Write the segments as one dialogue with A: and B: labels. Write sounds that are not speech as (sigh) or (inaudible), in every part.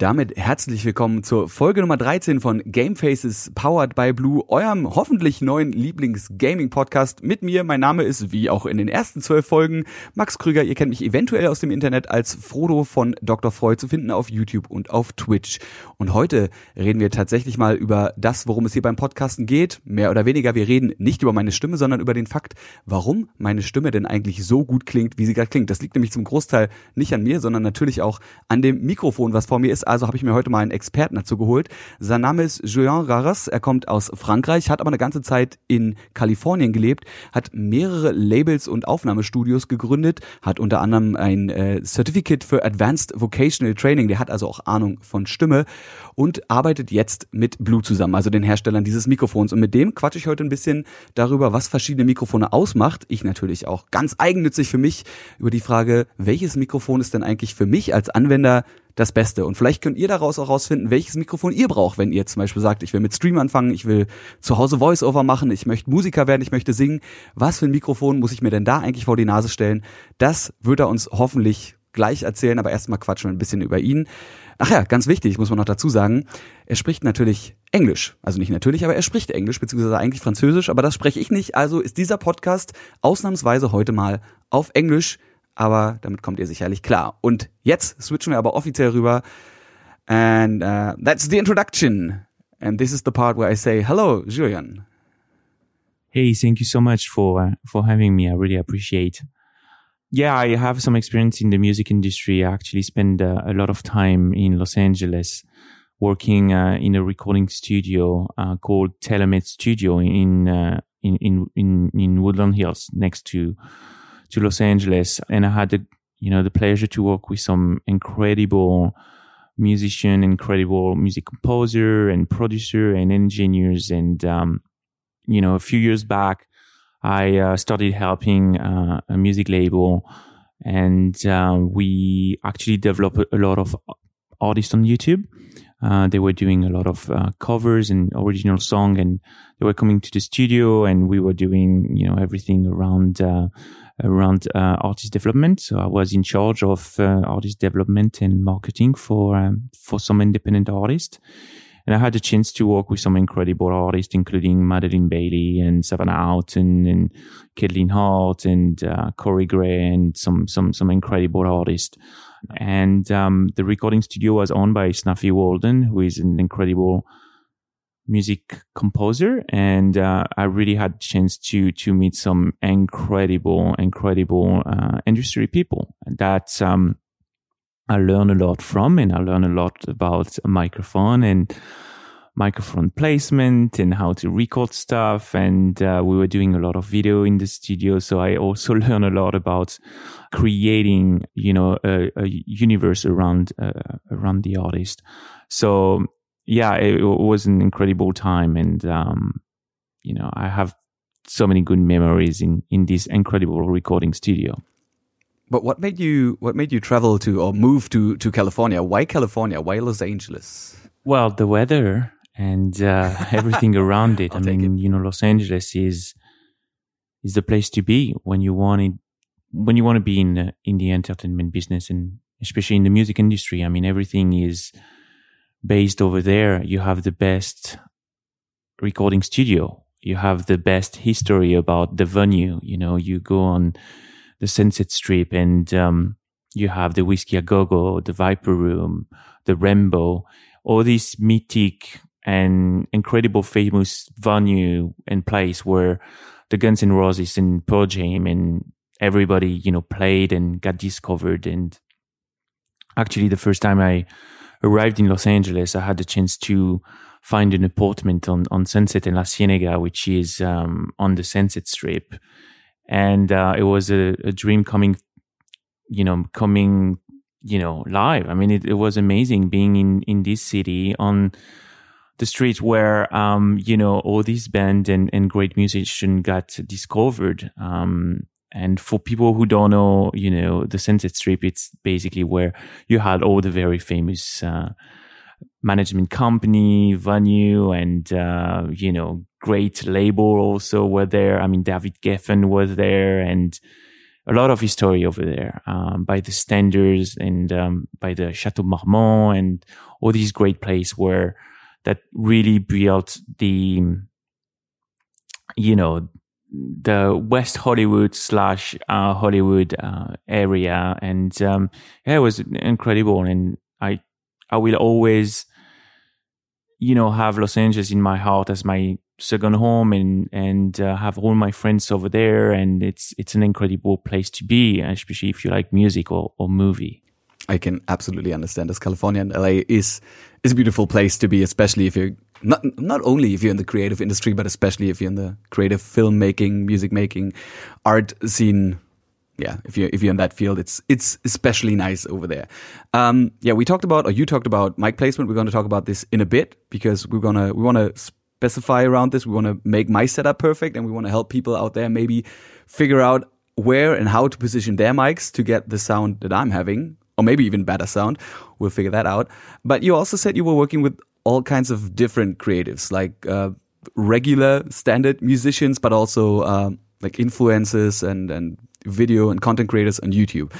A: Damit herzlich willkommen zur Folge Nummer 13 von Game Faces Powered by Blue, eurem hoffentlich neuen Lieblings-Gaming-Podcast mit mir. Mein Name ist, wie auch in den ersten zwölf Folgen, Max Krüger. Ihr kennt mich eventuell aus dem Internet als Frodo von Dr. Freud zu finden auf YouTube und auf Twitch. Und heute reden wir tatsächlich mal über das, worum es hier beim Podcasten geht. Mehr oder weniger, wir reden nicht über meine Stimme, sondern über den Fakt, warum meine Stimme denn eigentlich so gut klingt, wie sie gerade klingt. Das liegt nämlich zum Großteil nicht an mir, sondern natürlich auch an dem Mikrofon, was vor mir ist. Also habe ich mir heute mal einen Experten dazu geholt. Sein Name ist Julien Raras. Er kommt aus Frankreich, hat aber eine ganze Zeit in Kalifornien gelebt, hat mehrere Labels und Aufnahmestudios gegründet, hat unter anderem ein äh, Certificate für Advanced Vocational Training. Der hat also auch Ahnung von Stimme und arbeitet jetzt mit Blue zusammen, also den Herstellern dieses Mikrofons. Und mit dem quatsche ich heute ein bisschen darüber, was verschiedene Mikrofone ausmacht. Ich natürlich auch ganz eigennützig für mich über die Frage, welches Mikrofon ist denn eigentlich für mich als Anwender das Beste. Und vielleicht könnt ihr daraus auch rausfinden, welches Mikrofon ihr braucht, wenn ihr zum Beispiel sagt, ich will mit Stream anfangen, ich will zu Hause Voice-Over machen, ich möchte Musiker werden, ich möchte singen. Was für ein Mikrofon muss ich mir denn da eigentlich vor die Nase stellen? Das wird er uns hoffentlich gleich erzählen, aber erstmal quatschen wir ein bisschen über ihn. Ach ja, ganz wichtig, muss man noch dazu sagen, er spricht natürlich Englisch. Also nicht natürlich, aber er spricht Englisch, beziehungsweise eigentlich Französisch, aber das spreche ich nicht. Also ist dieser Podcast ausnahmsweise heute mal auf Englisch aber damit kommt ihr sicherlich klar. Und jetzt switchen wir aber offiziell rüber. And uh, that's the introduction. And this is the part where I say, hello, Julian.
B: Hey, thank you so much for uh, for having me. I really appreciate. Yeah, I have some experience in the music industry. I actually spent uh, a lot of time in Los Angeles working uh, in a recording studio uh, called Telemed Studio in, uh, in in in in Woodland Hills, next to to Los Angeles, and I had the you know the pleasure to work with some incredible musician, incredible music composer and producer and engineers. And um, you know, a few years back, I uh, started helping uh, a music label, and uh, we actually developed a lot of artists on YouTube. Uh, they were doing a lot of uh, covers and original song, and they were coming to the studio, and we were doing you know everything around uh, around uh, artist development. So I was in charge of uh, artist development and marketing for um, for some independent artists. And I had a chance to work with some incredible artists, including Madilyn Bailey and Savannah Outen and Kathleen Hart and uh, Corey Gray and some some some incredible artists. And um, the recording studio was owned by Snuffy Walden, who is an incredible music composer and uh, I really had chance to to meet some incredible incredible uh, industry people. That um, I learned a lot from and I learned a lot about a microphone and microphone placement and how to record stuff and uh, we were doing a lot of video in the studio so I also (laughs) learned a lot about creating you know a, a universe around uh, around the artist. So yeah, it, it, was an incredible time, and um, you know, I have so many good memories in in this incredible recording studio.
A: But what made you what made you travel to or move to to California? Why California? Why Los Angeles?
B: Well, the weather and uh, (laughs) everything around it. I mean, it. you know, Los Angeles is is the place to be when you want it, when you want to be in the, in the entertainment business and especially in the music industry. I mean, everything is based over there, you have the best recording studio. You have the best history about the venue. You know, you go on the Sunset Strip and um, you have the Whiskey a Go Go, the Viper Room, the Rainbow, all these mythic and incredible famous venue and place where the Guns N' Roses and Pearl Jam and everybody, you know, played and got discovered. And actually, the first time I arrived in Los Angeles, I had the chance to find an apartment on, on Sunset and La Cienega, which is um, on the Sunset Strip. And uh, it was a, a, dream coming, you know, coming, you know, live. I mean, it, it was amazing being in, in this city on the street where, um, you know, all these bands and, and great musicians got discovered. Um, and for people who don't know, you know, the Sunset Strip, it's basically where you had all the very famous uh, management company, venue, and, uh, you know, great label also were there. I mean, David Geffen was there and a lot of history over there um, by the standards and um, by the Chateau Marmont and all these great places where that really built the you know the West Hollywood slash uh, Hollywood uh, area, and um, yeah, it was incredible. And I I will always you know have Los Angeles in my heart as my second home, and and uh, have all my friends over there, and it's it's an incredible place to be, especially if you like music or, or movie.
A: I can absolutely understand. As California and LA is is a beautiful place to be, especially if you're not not only if you're in the creative industry, but especially if you're in the creative filmmaking, music making, art scene. Yeah, if you're if you're in that field, it's it's especially nice over there. Um, yeah, we talked about or you talked about mic placement. We're going to talk about this in a bit because we're gonna we want to specify around this. We want to make my setup perfect, and we want to help people out there maybe figure out where and how to position their mics to get the sound that I'm having or maybe even better sound. We'll figure that out. But you also said you were working with all kinds of different creatives, like uh, regular standard musicians, but also uh, like influencers and, and video and content creators on YouTube.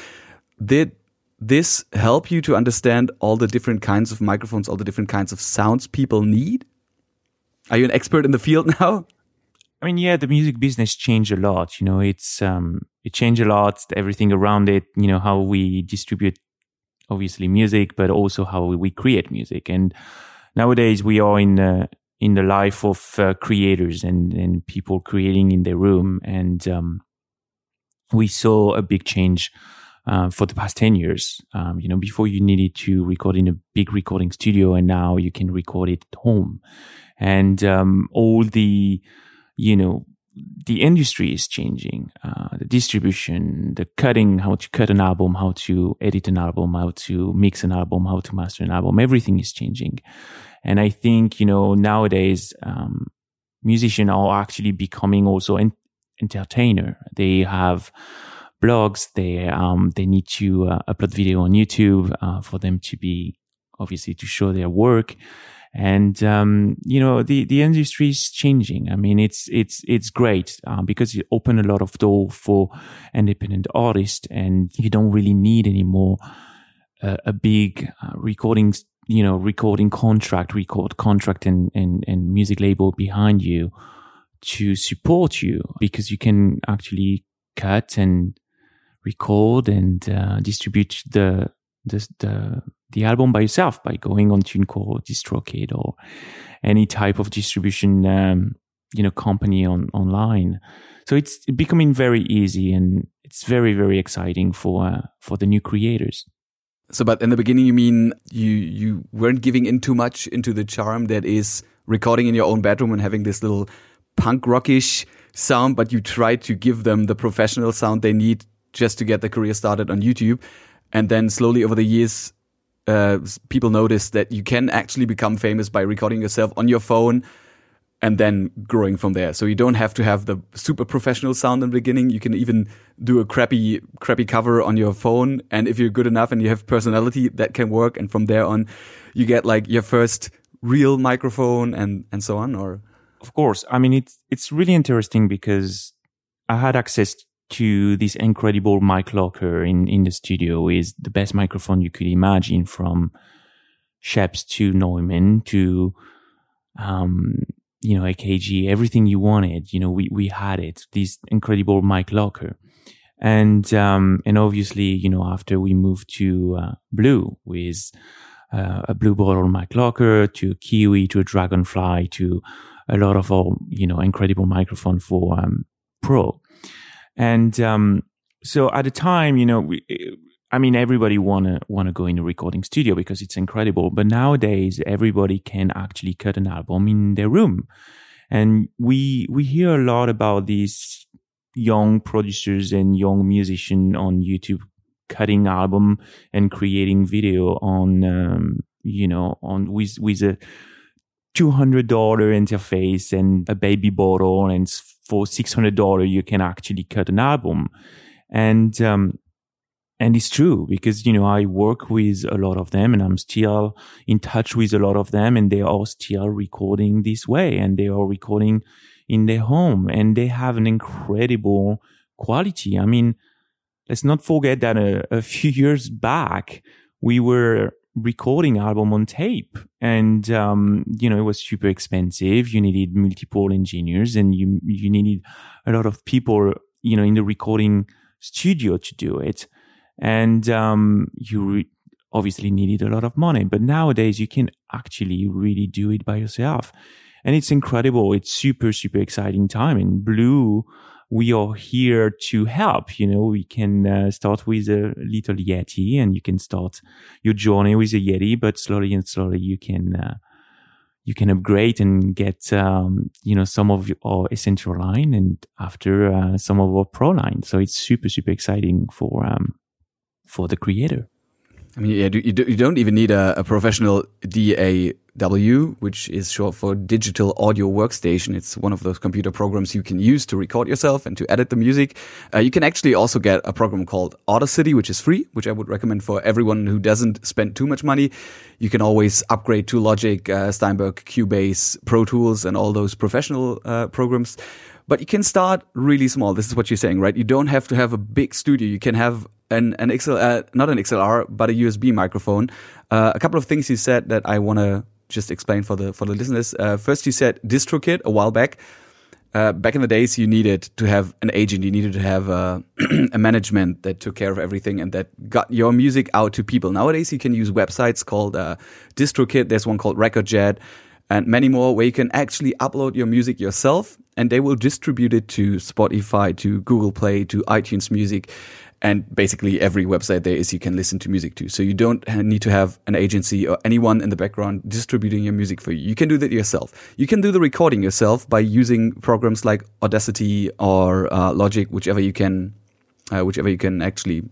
A: Did this help you to understand all the different kinds of microphones, all the different kinds of sounds people need? Are you an expert in the field (laughs) now?
B: I mean, yeah, the music business changed a lot. You know, it's um, it changed a lot. Everything around it. You know, how we distribute obviously music, but also how we create music. And nowadays we are in the, in the life of uh, creators and, and people creating in their room. And, um, we saw a big change, uh, for the past 10 years. Um, you know, before you needed to record in a big recording studio and now you can record it at home. And, um, all the, you know, the industry is changing. Uh, the distribution, the cutting, how to cut an album, how to edit an album, how to mix an album, how to master an album, everything is changing. And I think, you know, nowadays, um, musicians are actually becoming also an entertainer. They have blogs. They, um, they need to uh, upload video on YouTube, uh, for them to be obviously to show their work and um, you know the the industry is changing. I mean, it's it's it's great uh, because it open a lot of door for independent artists, and you don't really need anymore uh, a big uh, recording you know recording contract, record contract, and and and music label behind you to support you because you can actually cut and record and uh, distribute the the the the album by yourself by going on TuneCore, DistroKid, or any type of distribution, um, you know, company on online. So it's becoming very easy and it's very, very exciting for, uh, for the new creators.
A: So, but in the beginning, you mean you, you weren't giving in too much into the charm that is recording in your own bedroom and having this little punk rockish sound, but you tried to give them the professional sound they need just to get the career started on YouTube. And then slowly over the years, uh, people notice that you can actually become famous by recording yourself on your phone and then growing from there. So you don't have to have the super professional sound in the beginning. You can even do a crappy, crappy cover on your phone. And if you're good enough and you have personality, that can work. And from there on, you get like your first real microphone and, and so on. Or
B: of course, I mean, it's, it's really interesting because I had access to this incredible mic locker in, in the studio is the best microphone you could imagine from Schoeps to Neumann to, um, you know, AKG, everything you wanted, you know, we, we had it, this incredible mic locker. And, um, and obviously, you know, after we moved to, uh, Blue with, uh, a Blue Bottle mic locker to a Kiwi to a Dragonfly to a lot of our, you know, incredible microphone for, um, Pro and um, so at the time, you know, we, I mean, everybody wanna wanna go in a recording studio because it's incredible. But nowadays, everybody can actually cut an album in their room, and we we hear a lot about these young producers and young musicians on YouTube cutting album and creating video on um, you know on with with a two hundred dollar interface and a baby bottle and for $600 you can actually cut an album. And um, and it's true because you know i work with a lot of them and i'm still in touch with a lot of them and they are still recording this way and they are recording in their home and they have an incredible quality. I mean
C: let's not forget that a, a (laughs) few years back, we were recording album on tape. And um, you know it was super expensive. You needed multiple engineers and you you needed a lot of people you know in the recording studio to do it. And um, you re- obviously needed a lot of money. But nowadays you can actually really do it by yourself. And it's incredible. It's super super exciting time. In blue we are here to help. You know, we can uh, start with a little Yeti and you can start your journey with a Yeti, but slowly and slowly you can, uh, you can upgrade and get, um, you know, some of our essential line and after, uh, some of our pro line. So it's super, super exciting for, um, for the creator.
A: I mean, yeah, you, you don't even need a, a professional DAW, which is short for Digital Audio Workstation. It's one of those computer programs you can use to record yourself and to edit the music. Uh, you can actually also get a program called Audacity, which is free, which I would recommend for everyone who doesn't spend too much money. You can always upgrade to Logic, uh, Steinberg, Cubase, Pro Tools, and all those professional uh, programs. But you can start really small. This is what you're saying, right? You don't have to have a big studio. You can have an an XL, uh, not an XLR, but a USB microphone. Uh, a couple of things you said that I want to just explain for the for the listeners. Uh, first, you said DistroKid a while back. Uh, back in the days, you needed to have an agent. You needed to have a, (clears throat) a, management that took care of everything and that got your music out to people. Nowadays, you can use websites called uh, DistroKid. There's one called RecordJet and many more where you can actually upload your music yourself and they will distribute it to Spotify, to Google Play, to iTunes Music and basically every website there is you can listen to music to. So you don't need to have an agency or anyone in the background distributing your music for you. You can do that yourself. You can do the recording yourself by using programs like Audacity or uh, Logic, whichever you can, uh, whichever you can actually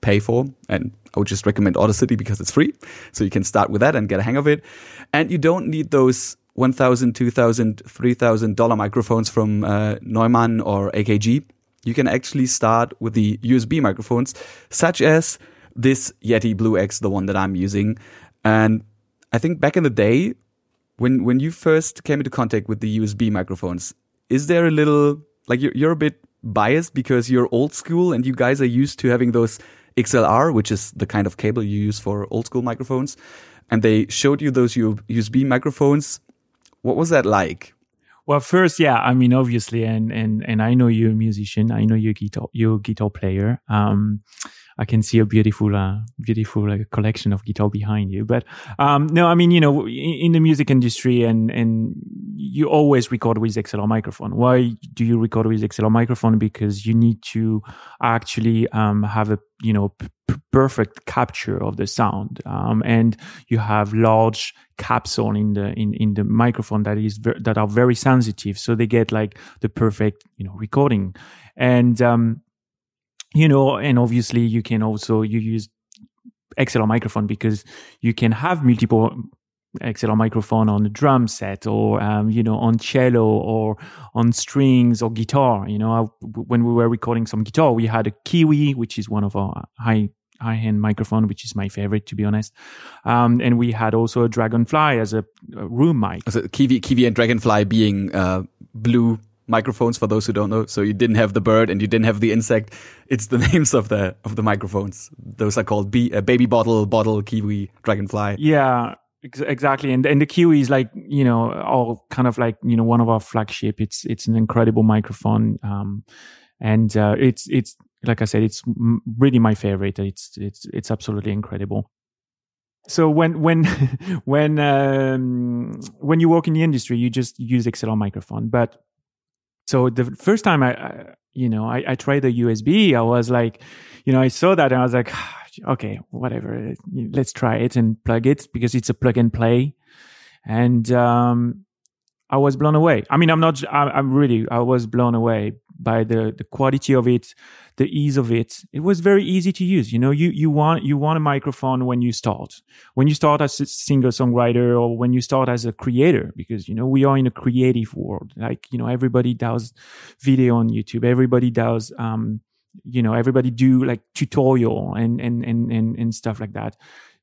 A: pay for. And I would just recommend Audacity because it's free. So you can start with that and get a hang of it. And you don't need those $1,000, $2,000, $3,000 microphones from uh, Neumann or AKG you can actually start with the USB microphones, such as this Yeti Blue X, the one that I'm using. And I think back in the day, when when you first came into contact with the USB microphones, is there a little like you're, you're a bit biased because you're old school and you guys are used to having those XLR, which is the kind of cable you use for old school microphones, and they showed you those USB microphones. What was that like?
C: Well, first, yeah, I mean, obviously, and and and I know you're a musician. I know you're a guitar, you're a guitar player. Um, I can see a beautiful, uh, beautiful collection of guitar behind you. But um, no, I mean, you know, in, in, the music industry, and and you always record with XLR microphone. Why do you record with XLR microphone? Because you need to actually um, have a you know p- perfect capture of the sound um, and you have large capsule in the in, in the microphone that is ver- that are very sensitive so they get like the perfect you know recording and um you know and obviously you can also you use XLR microphone because you can have multiple XLR microphone on a drum set or um, you know on cello or on strings or guitar. You know, I, when we were recording some guitar, we had a Kiwi, which is one of our high high end microphone, which is my favorite to be honest. Um, and we had also a Dragonfly as a, a room mic.
A: So Kiwi, Kiwi and Dragonfly being uh, blue microphones for those who don't know. So you didn't have the bird and you didn't have the insect. It's the (laughs) names of the of the microphones. Those are called B, uh, baby bottle, bottle, kiwi, dragonfly.
C: Yeah, exactly. And and the kiwi is like you know all kind of like you know one of our flagship. It's it's an incredible microphone. Um, and uh, it's it's like I said, it's really my favorite. It's it's it's absolutely incredible. So when when (laughs) when um, when you work in the industry, you just use XLR microphone. But so the first time I, I you know I, I, tried the USB, I was like, you know, I saw that and I was like, (sighs) okay, whatever, let's try it and plug it because it's a plug and play. And um, I was blown away. I mean, I'm not. I'm really. I was blown away by the the quality of it, the ease of it. It was very easy to use. You know, you you want you want a microphone when you start, when you start as a singer songwriter or when you start as a creator, because you know we are in a creative world. Like you know, everybody does video on YouTube. Everybody does. Um, you know, everybody do like tutorial and and and and, and stuff like that.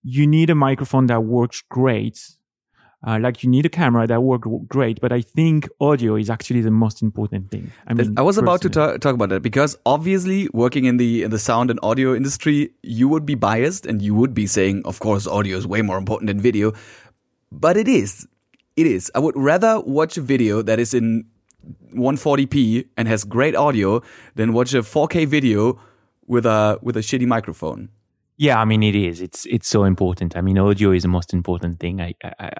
C: You need a microphone that works great
B: Uh, like you need a camera that works great, but I think audio is actually the most important thing.
A: I mean, I was about to talk, talk about that because obviously working in the in the sound and audio industry, you would be biased and you would be saying, of course, audio is way more important than video, but it is. It is. I would rather watch a video that is in 140p and has great audio than watch a 4K video with a with a shitty microphone.
B: Yeah, I mean it is. It's it's so important. I mean, audio is the most important thing. I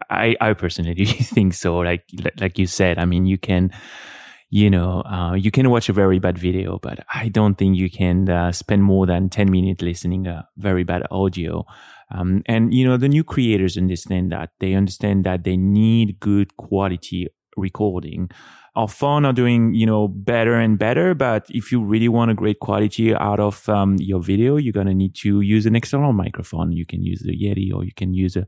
B: I I personally (laughs) think so. Like like you said, I mean, you can, you know, uh, you can watch a very bad video, but I don't think you can uh, spend more than ten minutes listening a very bad audio. Um, and you know, the new creators understand that. They understand that they need good quality recording our phone are doing, you know, better and better. But if you really want a great quality out of um, your video, you're going to need to use an external microphone. You can use the Yeti or you can use a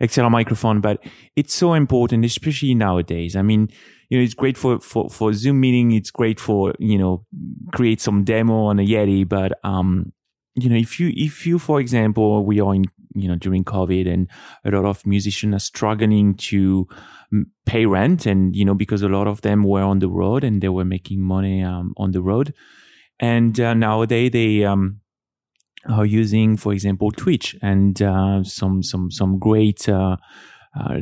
B: external microphone, but it's so important, especially nowadays. I mean, you know, it's great for, for, for Zoom meeting. It's great for, you know, create some demo on a Yeti. But, um, you know, if you, if you, for example, we are in, you know, during COVID and a lot of musicians are struggling to, pay rent and you know because a lot of them were on the road and they were making money um, on the road. And uh, nowadays they um, are using for example twitch and uh, some some some great uh, uh,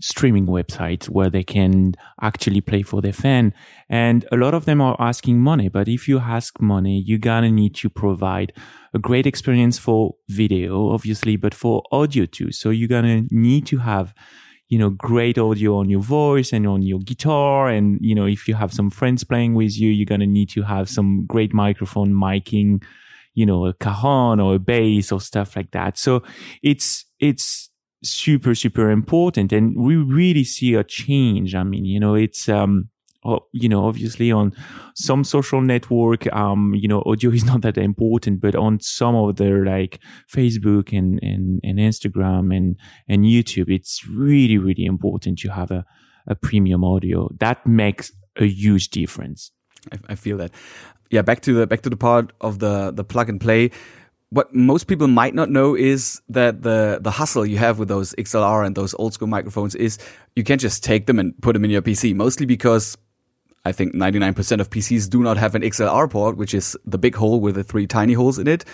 B: streaming websites where they can actually play for their fan. And a lot of them are asking money. But if you ask money, you're gonna need to provide a great experience for video, obviously, but for audio too. So you're gonna need to have you know, great audio on your voice and on your guitar. And, you know, if you have some friends playing with you, you're going to need to have some great microphone miking, you know, a cajon or a bass or stuff like that. So it's, it's super, super important. And we really see a change. I mean, you know, it's, um, you know, obviously on some social network, um, you know, audio is (laughs) not that important, but on some of their like Facebook and, and, and Instagram and, and YouTube, it's really, really important to have a, a premium audio. That makes a huge difference.
A: I, I feel that. Yeah. Back to the, back to the part of the, the plug and play what most people might not know is that the the hustle you have with those XLR and those old school microphones is you can't just take them and put them in your PC. Mostly because I think 99% of PCs do not have an XLR port, which is the big hole with the three tiny holes in it.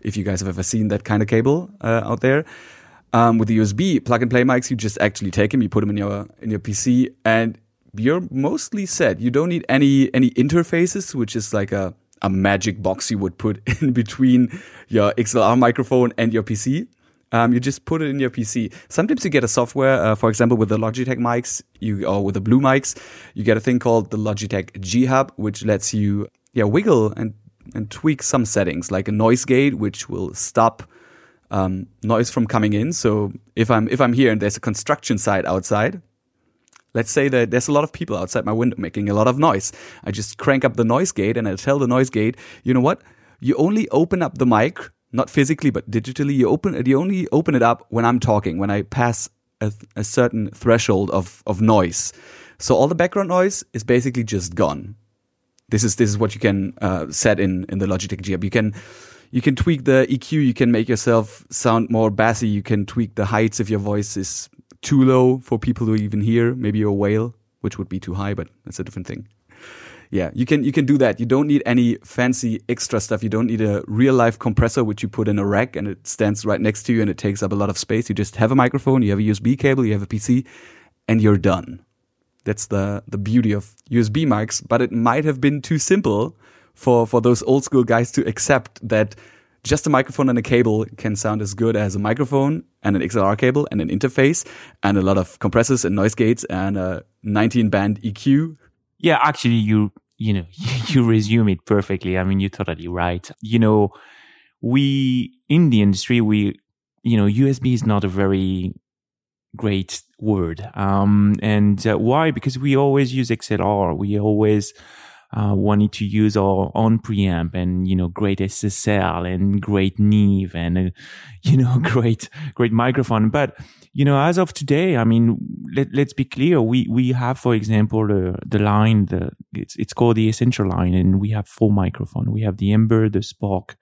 A: If you guys have ever seen that kind of cable uh, out there. Um, with the USB plug and play mics, you just actually take them, you put them in your in your PC, and you're mostly set. You don't need any any interfaces, which is like a a magic box you would put (laughs) in between your XLR microphone and your PC. Um, you just put it in your PC. Sometimes you get a software, uh, for example, with the Logitech mics, you or with the Blue mics, you get a thing called the Logitech G Hub, which lets you yeah wiggle and and tweak some settings, like a noise gate, which will stop um, noise from coming in. So if I'm if I'm here and there's a construction site outside, let's say that there's a lot of people outside my window making a lot of noise. I just crank up the noise gate and I tell the noise gate, you know what? You only open up the mic not physically but digitally. You open you only open it up when i'm talking when i pass a, a certain threshold of of noise. So all the background noise is basically just gone. This is this is what you can uh, set in in the logitech g you can you can tweak the eq you can make yourself sound more bassy. You can tweak the heights if your voice is too low for people to even hear maybe a whale which would be too high but that's a different thing yeah, you can you can do that. You don't need any fancy extra stuff. You don't need a real life compressor which you put in a rack and it stands right next to you and it takes up a lot of space. You just have a microphone, you have a USB cable, you have a PC, and you're done. That's the the beauty of USB mics, but it might have been too simple for for those old school guys to accept that just a microphone and a cable can sound as good as a microphone and an XLR cable and an interface and a lot of compressors and noise gates and a 19 band EQ
B: yeah, actually, you you know (laughs) you resume it perfectly. I mean, you're totally right. You know, we in the industry, we you know, USB is not a very great word. Um, and uh, why? Because we always use XLR. We always uh, wanted to use our own preamp and, you know, great SSL and great Neve and, uh, (laughs) you know, (laughs) great, great microphone. But, you know, as of today, I mean, let, let's be clear. We, we have, for example, the, the line, the, it's, it's called the essential line and we have four microphone. We have the Ember, the Spark,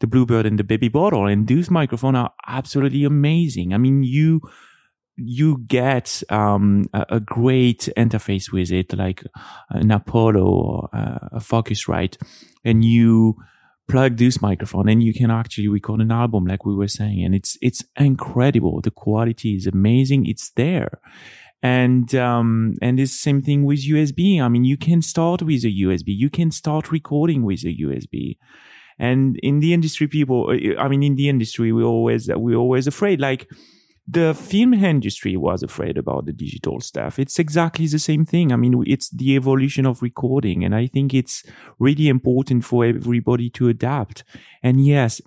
B: the Bluebird and the Baby Bottle. And those microphones are absolutely amazing. I mean, you, you get um, a, a, great interface with it, like an Apollo or a Focusrite, and you plug this microphone and you can actually record an album like we were saying and it's it's incredible. The quality is amazing. It's there. And um and it's the same thing with usb i mean you can start with a usb you can start recording with a usb and in the industry people i mean in the industry we always we're always afraid. Like the film industry was afraid about the digital stuff. It's exactly the same thing. I mean, it's the evolution of recording. And I think it's really important for everybody to adapt. And yes,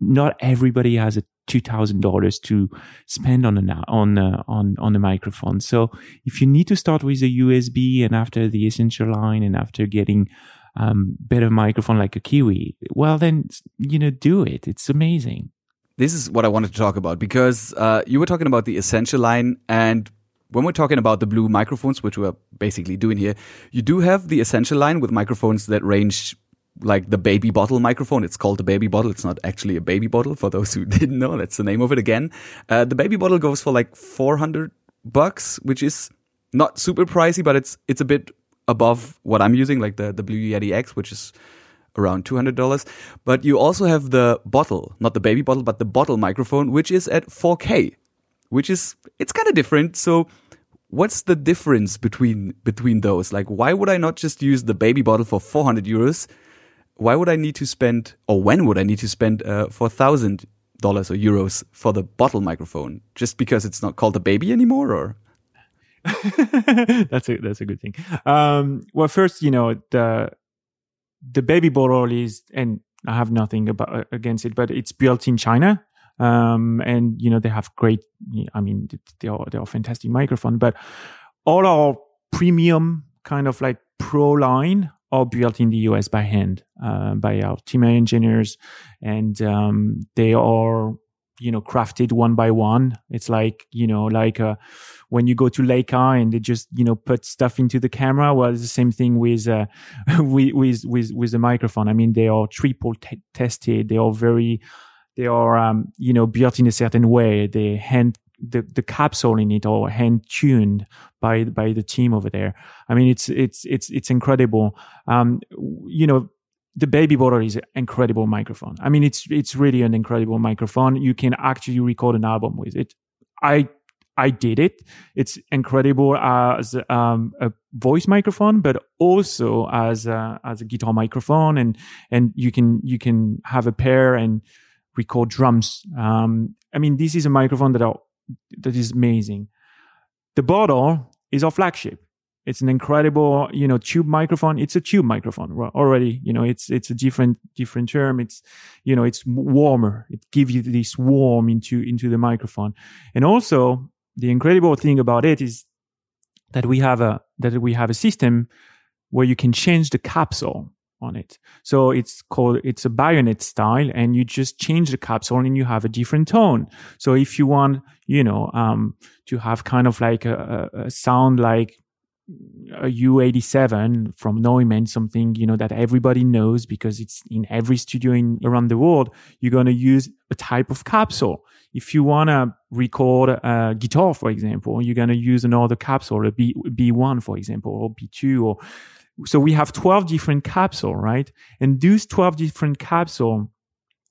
B: not everybody has a $2,000 to spend on a, on, a, on, on a microphone. So if you need to start with a USB and after the essential line and after getting um, better microphone like a Kiwi, well, then, you know, do it. It's amazing
A: this is what I wanted to talk about because uh, you were talking about the essential line, and when we're talking about the blue microphones, which we're basically doing here, you do have the essential line with microphones that range like the baby bottle microphone. It's called the baby bottle. It's not actually a baby bottle for those who (laughs) didn't know. That's the name of it again. Uh, the baby bottle goes for like 400 bucks, which is not super pricey, but it's, it's a bit above what I'm using, like the, the Blue Yeti X, which is around $200. But you also have the bottle, not the baby bottle, but the bottle microphone, which is at 4K, which is, it's kind of different. So what's the difference between, between those? Like, why would I not just use the baby bottle for 400 euros? Why would I need to spend, or when would I need to spend uh, 4,000 dollars or euros for the bottle microphone? Just because it's not called a baby anymore or? (laughs)
C: that's a that's a good thing. Um, well, first, you know, the the baby bottle is, and I have nothing about uh, against it, but it's built in China. Um, and you know, they have great, I mean, they are, they are fantastic microphone, but all our premium kind of like pro line are built in the US by hand, uh, by our team engineers. And, um, they are, you know, crafted one by one. It's like, you know, like, uh, when you go to Leica and they just you know put stuff into the camera. Well, it's the same thing with uh, (laughs) with with with the microphone. I mean, they are triple t- tested. They are very they are um, you know built in a certain way. They hand the, the capsule in it or hand tuned by by the team over there. I mean, it's it's it's it's incredible. Um, you know, the baby bottle is an incredible microphone. I mean, it's it's really an incredible microphone. You can actually record an album with it. I I did it. It's incredible as um, a voice microphone, but also as a, as a guitar microphone, and and you can you can have a pair and record drums. Um, I mean, this is a microphone that are, that is amazing. The bottle is our flagship. It's an incredible, you know, tube microphone. It's a tube microphone already. You know, it's it's a different different term. It's, you know, it's warmer. It gives you this warm into into the microphone, and also the incredible thing about it is that we have a that we have a system where you can change the capsule on it. So it's called it's a bayonet style, and you just change the capsule and you have a different tone. So if you want, you know, um, to have kind of like a, a sound like a U87 from Neumann, something you know that everybody knows because it's in every studio in around the world. You're gonna use a type of capsule. If you wanna record a guitar, for example, you're gonna use another capsule, a B B1, for example, or B2, or so we have 12 different capsule, right? And those 12 different capsule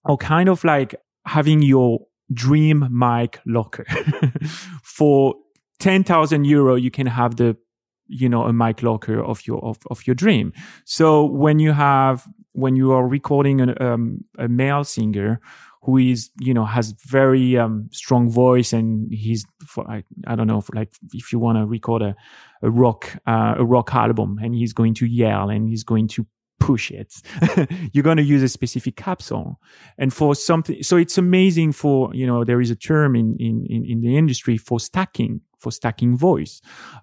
C: are kind of like having your dream mic locker (laughs) for 10,000 euro. You can have the you know a mic locker of your of, of your dream. So when you have when you are recording an, um, a male singer who is you know has very um, strong voice and he's for, I, I don't know like if you want to record a, a rock uh, a rock album and he's going to yell and he's going to push it (laughs) you're going to use a specific capsule and for something so it's amazing for you know there is a term in in in the industry for stacking for stacking voice.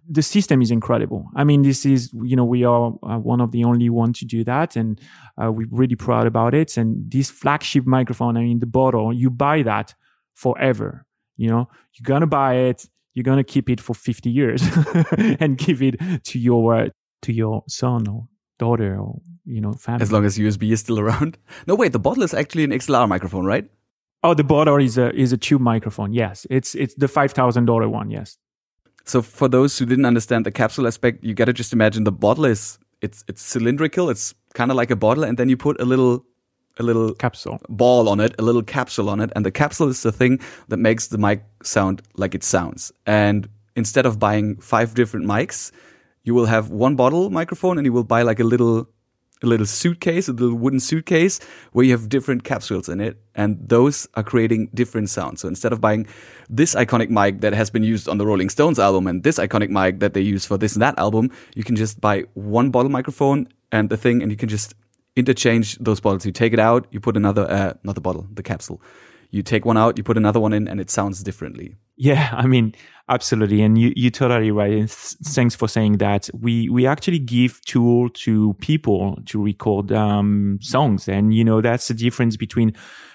C: The system is incredible. I mean, this is, you know, we are uh, one of the only one to do that. And uh, we're really proud about it. And this flagship microphone, I mean, the bottle, you buy that forever. You know, you're going to buy it. You're going to keep it for 50 years (laughs) and give it to your, uh, to your son or daughter or, you know, family.
A: As long as USB is still around. (laughs) No, wait, the bottle is actually an XLR microphone, right?
C: Oh, the bottle is a is a tube microphone. Yes, it's it's the five thousand dollar one. Yes.
A: So for those who didn't understand the capsule aspect, you got to just imagine the bottle is it's it's cylindrical. It's kind of like a bottle, and then you put a little a little
C: capsule
A: ball on it, a little capsule on it, and the capsule is the thing that makes the mic sound like it sounds. And instead of buying five different mics, you will have one bottle microphone, and you will buy like a little a little suitcase, a little wooden suitcase where you have different capsules in it, and those are creating different sounds. So instead of buying this iconic mic that has been used on the Rolling Stones album and this iconic mic that they use for this and that album, you can just buy one bottle microphone and the thing, and you can just interchange those bottles. You take it out, you put another, uh, not the bottle, the capsule. You take one out, you put another one in, and it sounds differently.
B: Yeah, I mean, absolutely, and you you totally right. And th- thanks for saying that. We we actually give tool to people to record um, songs, and you know that's the difference between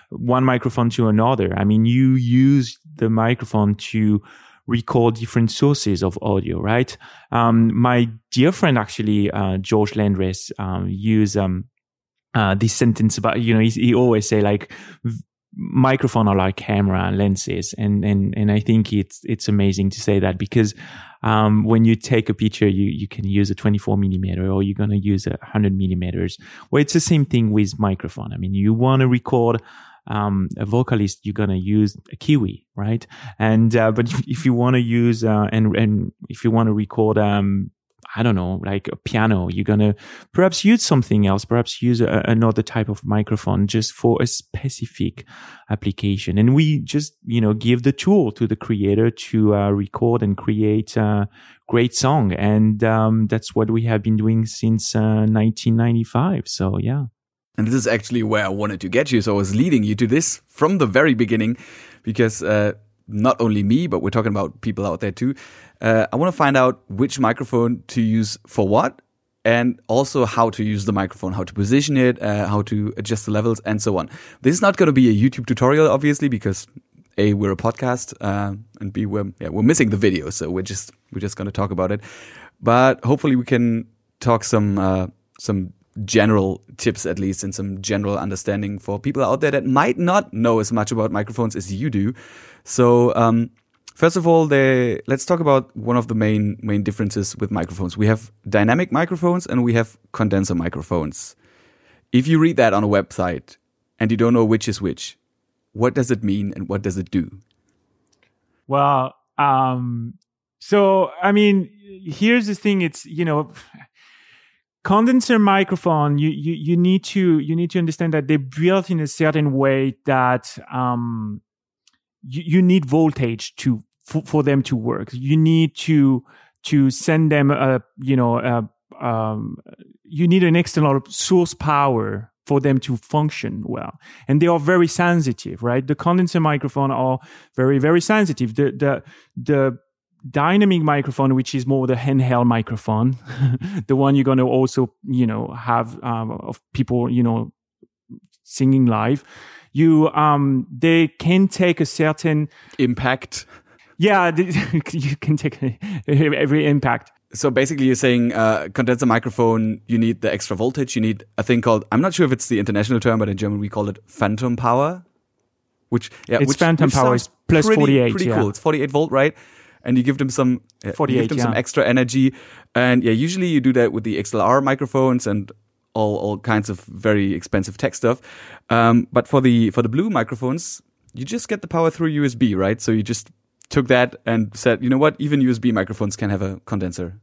B: one microphone to another. I mean, you use the microphone to record different sources of audio, right? Um, my dear friend, actually, uh, George Landres, um, use um, uh, this sentence about you know he, he always say like microphone are like camera lenses and and and I think it's it's amazing to say that because um, when you take a picture you you can use a 24 millimeter or you're going to use a 100 millimeters. Well it's the same thing with microphone. I mean you want to record um, a vocalist you're going to use a kiwi right? And uh, but if you want to use uh, and and if you want to record um, I don't know, like a piano. You're going to perhaps use something else, perhaps use a, another type of microphone just for a specific application. And we just, you know, give the tool to the creator to uh, record and create a great song. And um, that's what we have been doing since uh, 1995. So, yeah.
A: And this is actually where I wanted to get you. So I was leading you to this from the very beginning because uh, not only me, but we're talking about people out there too. Uh, I want to find out which microphone to use for what, and also how to use the microphone, how to position it, uh, how to adjust the levels, and so on. This is not going to be a YouTube tutorial, obviously, because a we're a podcast, uh, and b we're yeah we're missing the video, so we're just we're just going to talk about it. But hopefully, we can talk some uh, some general tips at least and some general understanding for people out there that might not know as much about microphones as you do. So um, first of all, they, let's talk about one of the main main differences with microphones. We have dynamic microphones and we have condenser microphones. If you read that on a website and you don't know which is which, what does it mean and what does it do?
C: Well, um, so I mean, here's the thing: it's you know condenser microphone you, you you need to you need to understand that they're built in a certain way that um you, you need voltage to for, for them to work you need to to send them a you know a, um you need an external source power for them to function well and they are very sensitive right the condenser microphone are very very sensitive the the the dynamic microphone, which is more the handheld microphone, (laughs) the one you're going to also, you know, have um, of people, you know, singing live. You, um, they can take a certain
A: impact.
C: Yeah, (laughs) you can take (laughs) every impact.
A: So basically, you're saying uh, condenser microphone. You need the extra voltage. You need a thing called I'm not sure if it's the international term, but in German we call it phantom power. Which yeah,
C: it's
A: which,
C: phantom
A: which
C: power is plus
A: pretty,
C: 48.
A: Pretty
C: yeah.
A: cool. It's 48 volt, right? and you give them some uh,
C: 48,
A: give them
C: yeah.
A: some extra energy. And yeah, usually you do that with the XLR microphones and all all kinds of very expensive tech stuff. Um, but for the for the blue microphones, you just get the power through USB, right? So you just took that and said, you know what, even USB microphones can have a condenser.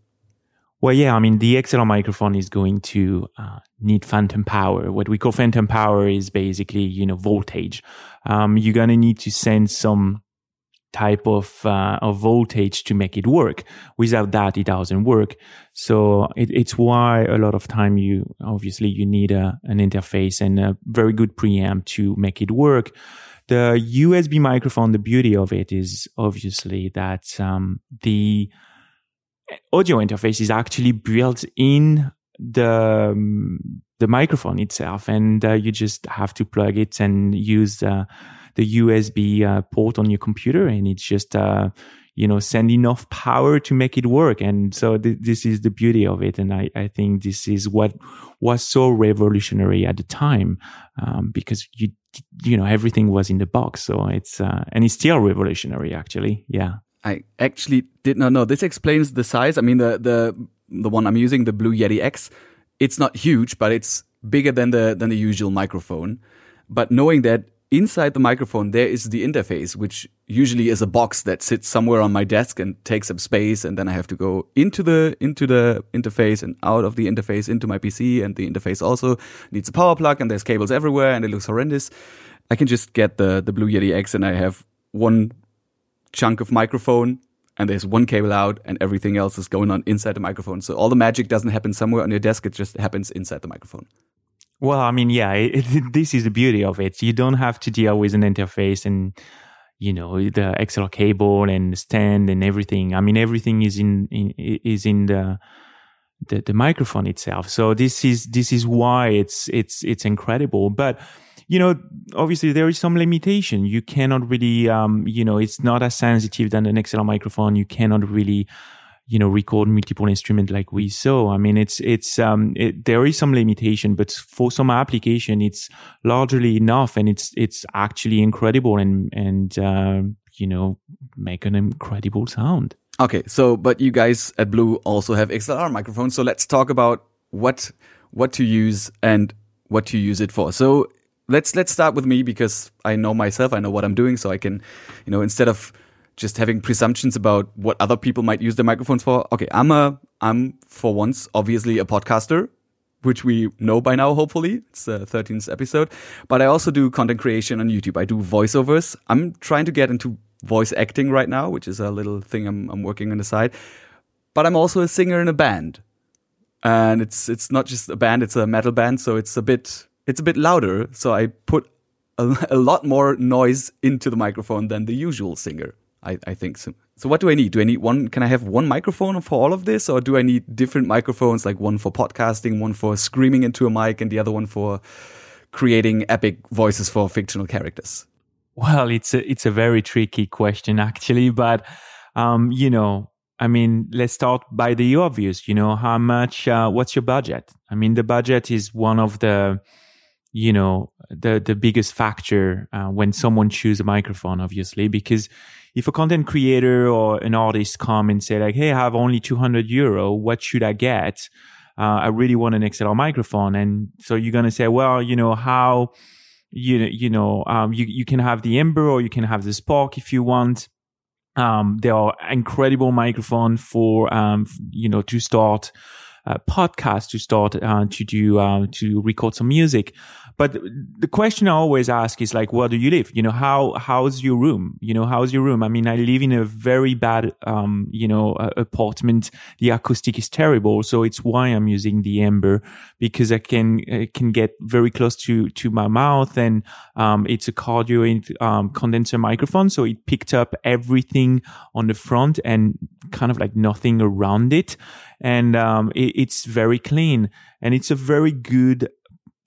B: Well, yeah, I mean, the XLR microphone is going to uh, need phantom power. What we call phantom power is basically, you know, voltage. Um, you're going to need to send some type of uh, of voltage to make it work. Without that, it doesn't work. So it, it's why a lot of time you obviously you need a, an interface and a very good preamp to make it work. The USB microphone, the beauty of it is obviously that um, the audio interface is actually built in the um, the microphone itself, and uh, you just have to plug it and use uh, the USB uh, port on your computer, and it's just uh, you know send enough power to make it work. And so th- this is the beauty of it, and I, I think this is what was so revolutionary at the time um, because you you know everything was in the box. So it's uh, and it's still revolutionary actually. Yeah.
A: I actually did not know. This explains the size. I mean, the the the one I'm using, the Blue Yeti X, it's not huge, but it's bigger than the than the usual microphone. But knowing that inside the microphone there is the interface, which usually is a box that sits somewhere on my desk and takes up space, and then I have to go into the into the interface and out of the interface into my PC, and the interface also needs a power plug, and there's cables everywhere, and it looks horrendous. I can just get the the Blue Yeti X, and I have one chunk of microphone and there's one cable out and everything else is going on inside the microphone. So all the magic doesn't happen somewhere on your desk. It just happens inside the microphone.
B: Well, I mean, yeah, it, (laughs) this is the beauty of it. You don't have to deal with an interface and, you know, the XLR cable and the stand and everything. I mean, everything is in, in is in the, the, the microphone itself. So this is, this is why it's, it's, it's incredible. But, you know, obviously there is some limitation. You cannot really, um, you know, it's not as sensitive than an XLR microphone. You cannot really, you know record multiple instruments like we saw. I mean it's it's um it, there is some limitation but for some application it's largely enough and it's it's actually incredible and and uh, you know make an incredible sound.
A: Okay so but you guys at blue also have xlr microphones so let's talk about what what to use and what to use it for. So let's let's start with me because i know myself i know what i'm doing so i can you know instead of just having presumptions about what other people might use their microphones for. Okay, I'm a I'm for once obviously a podcaster, which we know by now. Hopefully, it's the 13th episode. But I also do content creation on YouTube. I do voiceovers. I'm trying to get into voice acting right now, which is a little thing I'm I'm working on the side. But I'm also a singer in a band, and it's it's not just a band; it's a metal band. So it's a bit it's a bit louder. So I put a, (laughs) a lot more noise into the microphone than the usual singer. I, I think so. So what do I need? Do I need one? Can I have one microphone for all of this, or do I need different microphones, like one for podcasting, one for screaming into a mic, and the other one for creating epic voices for fictional characters?
B: Well, it's a it's a very tricky question actually, but um, you know, I mean, let's start by the obvious. You know, how much? Uh, what's your budget? I mean, the budget is one of the you know the the biggest factor uh, when someone chooses a microphone obviously because if a content creator or an artist come and say like hey i have only 200 euro what should i get? Uh, i really want an xlr microphone. And so you're to say well you know how you know you know um, you, you can have the ember or you can have the spark if you want. Um, there are incredible microphone for um, you know to start uh, podcast to start uh, to do uh, to record some music but the question I always ask is like, where do you live? You know, how, how's your room? You know, how's your room? I mean, I live in a very bad, um, you know, uh, apartment. The acoustic is terrible. So it's why I'm using the Ember because I can, I can get very close to, to my mouth and, um, it's a cardio um, condenser microphone. So it picked up everything on the front and kind of like nothing around it. And, um, it, it's very clean and it's a very good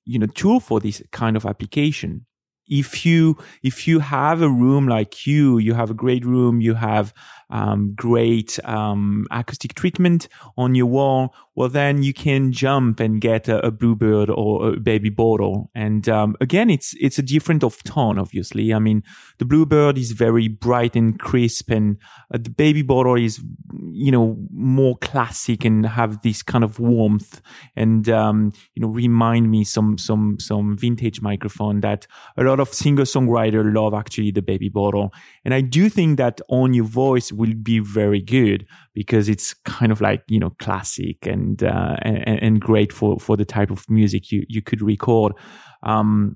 B: you know tool for this kind of application. If you if you have a room like you you have a great room you have um, great um, acoustic treatment on your wall, well, then you can jump and get a, a bluebird or a baby bottle. And um, again, it's it's a different of tone, obviously. I mean, the bluebird is very bright and crisp, and uh, the baby bottle is, you know, more classic and have this kind of warmth and um, you know remind me some some some vintage microphone that a lot of singer songwriter love actually the baby bottle. And I do think that on your voice will be very good because it's kind of like you know classic and uh, and, and great for for the type of music you you could record. Um,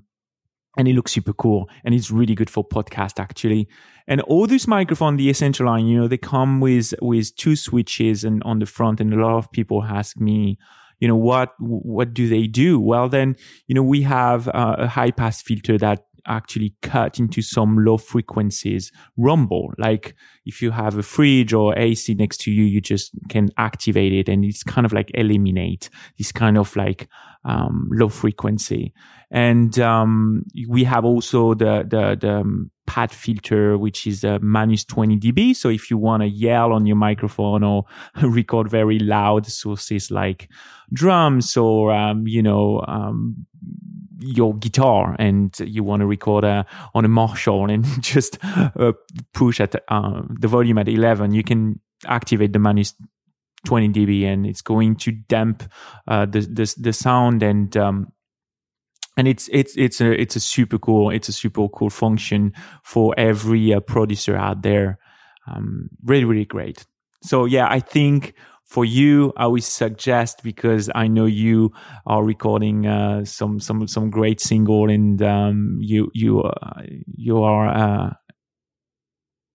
B: and it looks super cool and it's really good for podcast actually and all this microphone the essential line you know they come with with two switches and on the front and a lot of people ask me you know what what do they do well then you know we have uh, a high pass filter that actually cut into some low frequencies rumble. Like if you have a fridge or AC next to you, you just can activate it and it's kind of like eliminate this kind of like um, low frequency. And um, we have also the the, the um, pad filter, which is a minus 20 dB. So if you want to yell on your microphone or (laughs) record very loud sources like drums or um, you know um, your guitar and you want to record on a Marshall and (laughs) just uh, push at uh, the volume at 11, you can activate the minus 20 dB and it's going to damp uh, the, the, the sound and um, and it's it's it's a it's a super cool it's a super cool function for every uh, producer out there. Um, really really great. So yeah i think for you i would suggest because i know you are recording uh, some some some great single and um, you you uh, you are uh,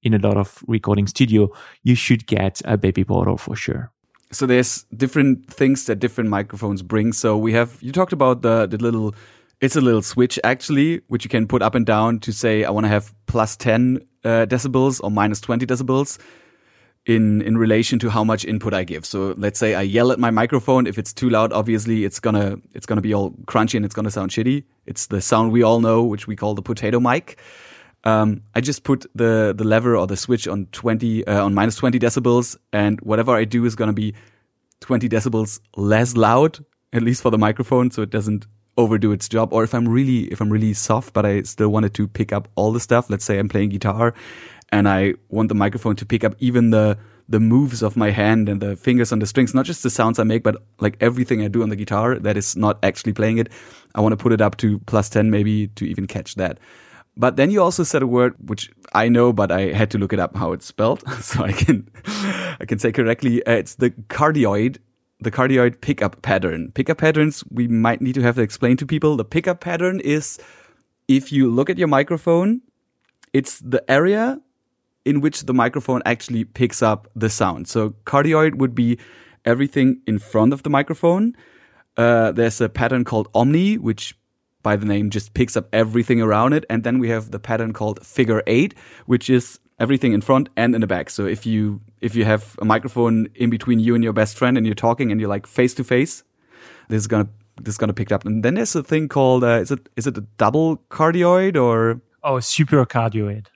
B: in a lot of recording studio you should get a baby bottle for sure.
A: So there's different things that different microphones bring. So we have you talked about the the little it's a little switch actually, which you can put up and down to say I want to have plus 10 uh, decibels or minus 20 decibels in in relation to how much input I give. So let's say I yell at my microphone. If it's too loud, obviously it's gonna it's gonna be all crunchy and it's gonna sound shitty. It's the sound we all know, which we call the potato mic. Um, I just put the the lever or the switch on 20 uh, on minus 20 decibels, and whatever I do is gonna be 20 decibels less loud, at least for the microphone, so it doesn't overdo its job or if i'm really if i'm really soft but i still wanted to pick up all the stuff let's say i'm playing guitar and i want the microphone to pick up even the the moves of my hand and the fingers on the strings not just the sounds i make but like everything i do on the guitar that is not actually playing it i want to put it up to plus 10 maybe to even catch that but then you also said a word which I know, but I had to look it up how it's spelled, (laughs) so I can I can say correctly. Uh, it's the cardioid the cardioid pickup pattern. Pickup patterns, we might need to have to explain to people. The pickup pattern is if you look at your microphone, it's the area in which the microphone actually picks up the sound. So cardioid would be everything in front of the microphone. Uh, there's a pattern called omni, which by the name just picks up everything around it. And then we have the pattern called figure eight, which is everything in front and in the back. So if you if you have a microphone in between you and your best friend and you're talking and you're like face to face, this is gonna this is gonna pick up. And then there's a thing called uh, is it is it a double cardioid or
C: oh super cardioid?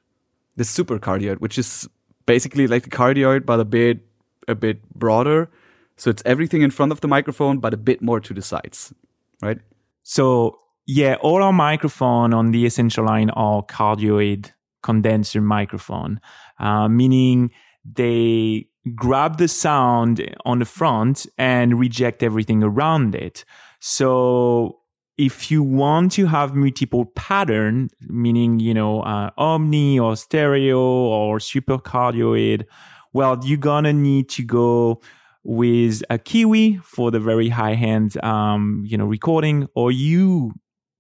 A: The super cardioid, which is basically like the cardioid but a bit a bit broader. So it's everything in front of the microphone but a bit more to the sides, right?
B: So yeah, all our microphone on the essential line are cardioid condenser microphone, uh, meaning they grab the sound on the front and reject everything around it. So if you want to have multiple pattern, meaning, you know, uh, omni or stereo or super cardioid, well, you're gonna need to go with a Kiwi for the very high end, um, you know, recording, or you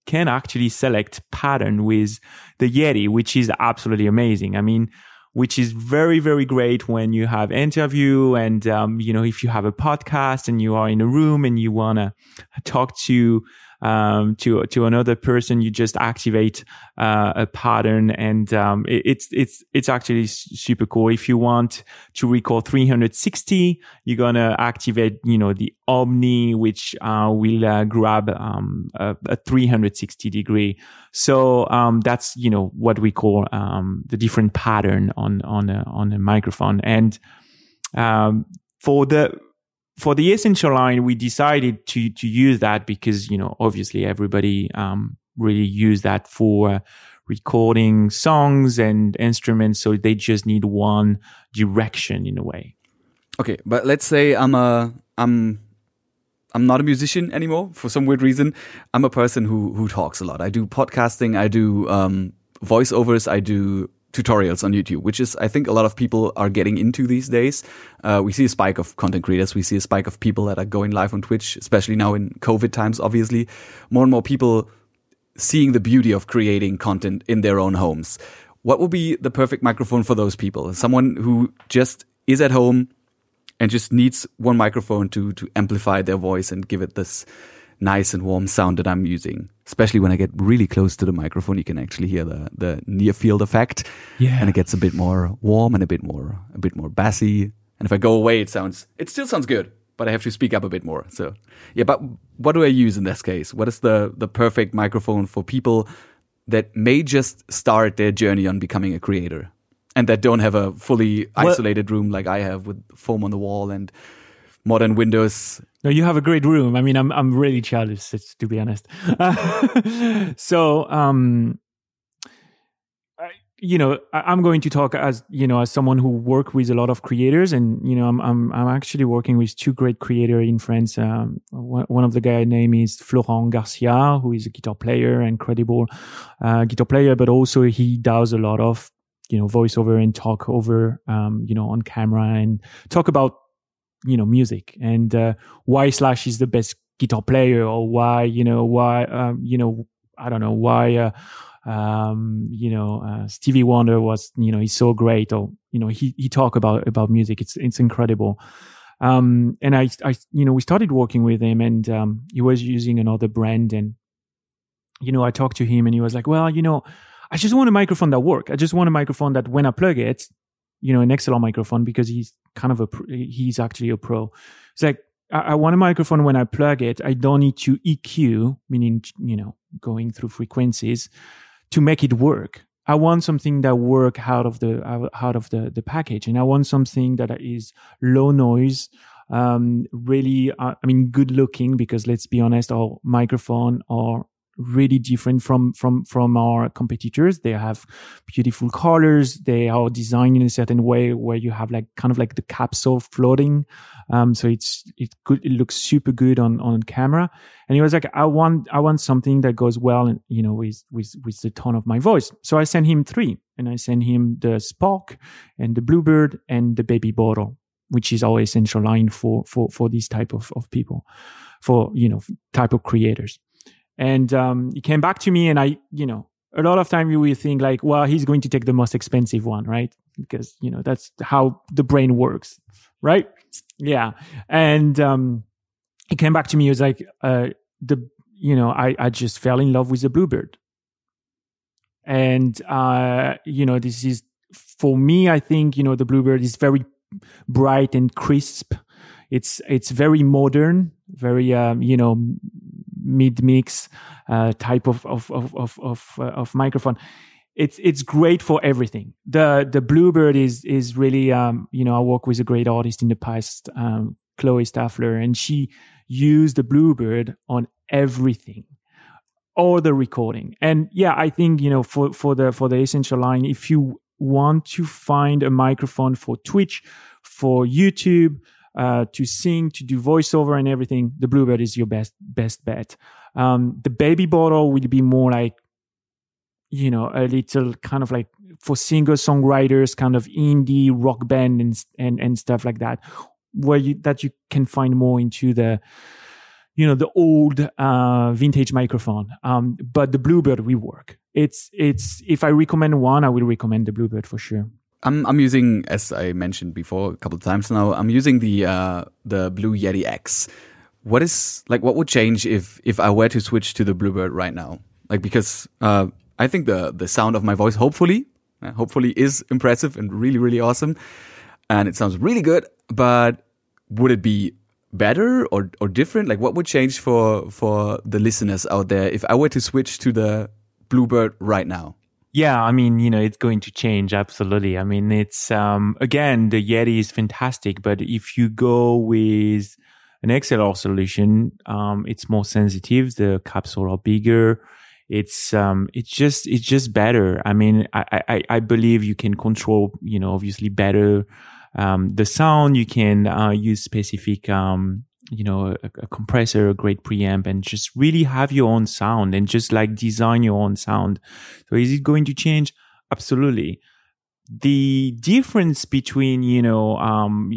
B: can actually select pattern with the Yeti, which is absolutely amazing. I mean, which is very, very great when you have interview and, um, you know, if you have a podcast and you are in a room and you want to talk to um, to to another person, you just activate uh, a pattern, and um, it, it's it's it's actually super cool. If you want to recall 360, you're gonna activate you know the Omni, which uh, will uh, grab um, a, a, 360 degree. So um, that's you know what we call um, the different pattern on on a, on a microphone, and um, for the for the essential line, we decided to to use that because you know obviously everybody um, really use that for recording songs and instruments, so they just need one direction in a way.
A: Okay, but let's say I'm a I'm I'm not a musician anymore for some weird reason. I'm a person who who talks a lot. I do podcasting. I do um, voiceovers. I do tutorials on YouTube, which is, I think, a lot of people are getting into these days. Uh, we see a spike of content creators. We see a spike of people that are going live on Twitch, especially now in COVID times, obviously. More and more people seeing the beauty of creating content in their own homes. What would be the perfect microphone for those people? Someone who just is at home and just needs one microphone to, to amplify their voice and give it this nice and warm sound that I'm using. Especially when I get really close to the microphone, you can actually hear the the near field effect.
B: Yeah.
A: And it gets a bit more warm and a bit more a bit more bassy. And if I go away, it sounds it still sounds good, but I have to speak up a bit more. So yeah, but what do I use in this case? What is the the perfect microphone for people that may just start their journey on becoming a creator and that don't have a fully isolated well, room like I have with foam on the wall and modern Windows
C: No, you have a great room. I mean, I'm I'm really jealous, to be honest. (laughs) so, um, you know, I, am going to talk as you know as someone who work with a lot of creators, and you know, I'm I'm I'm actually working with two great creators in France. Um, one, one, of the guy name is Florent Garcia, who is a guitar player, incredible uh, guitar player, but also he does a lot of you know voiceover and talk over um, you know on camera and talk about you know music and uh, why Slash is the best guitar player or why you know why um, you know I don't know why. Uh, um, you know, uh, Stevie Wonder was, you know, he's so great, or you know, he he talk about about music. It's it's incredible. Um, and I, I, you know, we started working with him, and um, he was using another brand, and you know, I talked to him, and he was like, "Well, you know, I just want a microphone that work. I just want a microphone that when I plug it, you know, an XLR microphone because he's kind of a, he's actually a pro. It's like I, want a microphone when I plug it. I don't need to EQ, meaning you know, going through frequencies to make it work. I want something that work out of the out of the the package, and I want something that is low noise, um, really, uh, I mean, good looking. Because let's be honest, our microphone are really different from from from our competitors. They have beautiful colors. They are designed in a certain way where you have like kind of like the capsule floating. Um so it's it good it looks super good on on camera. And he was like i want i want something that goes well and, you know with with with the tone of my voice. So i sent him three and i sent him the spark and the bluebird and the baby bottle which is our essential line for for for these type of of people for you know type of creators and um, he came back to me, and I, you know, a lot of time you will think like, well, he's going to take the most expensive one, right? Because you know that's how the brain works, right? Yeah. And um, he came back to me. He was like, uh, the, you know, I I just fell in love with the Bluebird, and uh, you know, this is for me. I think you know the Bluebird is very bright and crisp. It's it's very modern, very um, you know mid mix uh, type of of of of of, uh, of, microphone. It's it's great for everything. The the Bluebird is is really um, you know I work with a great artist in the past, um, Chloe Staffler, and she used the Bluebird on everything all the recording. And yeah, I think you know for for the for the essential line, if you want to find a microphone for Twitch, for YouTube, uh, to sing, to do voiceover and everything, the Bluebird is your best best bet. Um, the baby bottle will be more like, you know, a little kind of like for singer songwriters, kind of indie rock band and and and stuff like that, where you that you can find more into the you know the old uh, vintage microphone. Um, but the bluebird will work. It's it's if i recommend one i will recommend the bluebird for sure
A: I'm I'm using, as I mentioned before a couple of times now, I'm using the uh, the Blue Yeti X. What is like what would change if if I were to switch to the Bluebird right now? Like because uh, I think the the sound of my voice hopefully uh, hopefully is impressive and really really awesome, and it sounds really good. But would it be better or or different? Like what would change for for the listeners out there if I were to switch to the Bluebird right now?
B: Yeah, I mean, you know, it's going to change absolutely. I mean, it's um again, the Yeti is fantastic, but if you go with an XLR solution, um, it's more sensitive. The capsule are bigger. It's um, it's just it's just better. I mean, I I, I believe you can control, you know, obviously better um, the sound. You can uh, use specific um, you know a, a, compressor a great preamp and just really have your own sound and just like design your own sound. So is it going to change? Absolutely. The difference between you know um,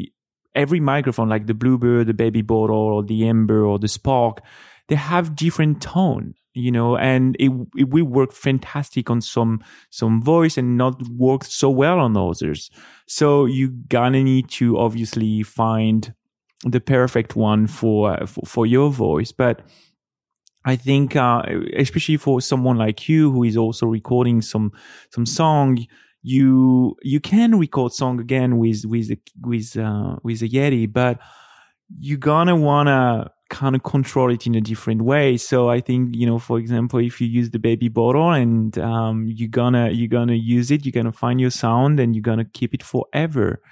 B: every microphone like the bluebird the baby bottle or the ember or the spark they have different tone you know and it, it will work fantastic on some some voice and not work so well on others. So you gonna need to obviously find the perfect one for for, for your voice but I think, uh, especially for someone like you who is also recording some some song, you you can record song again with with with uh, with a Yeti, but you're gonna wanna kind of control it in a different way. So I think you know, for example, if you use the baby bottle and um, you're gonna you're gonna use it, you're gonna find your sound and you're gonna keep it forever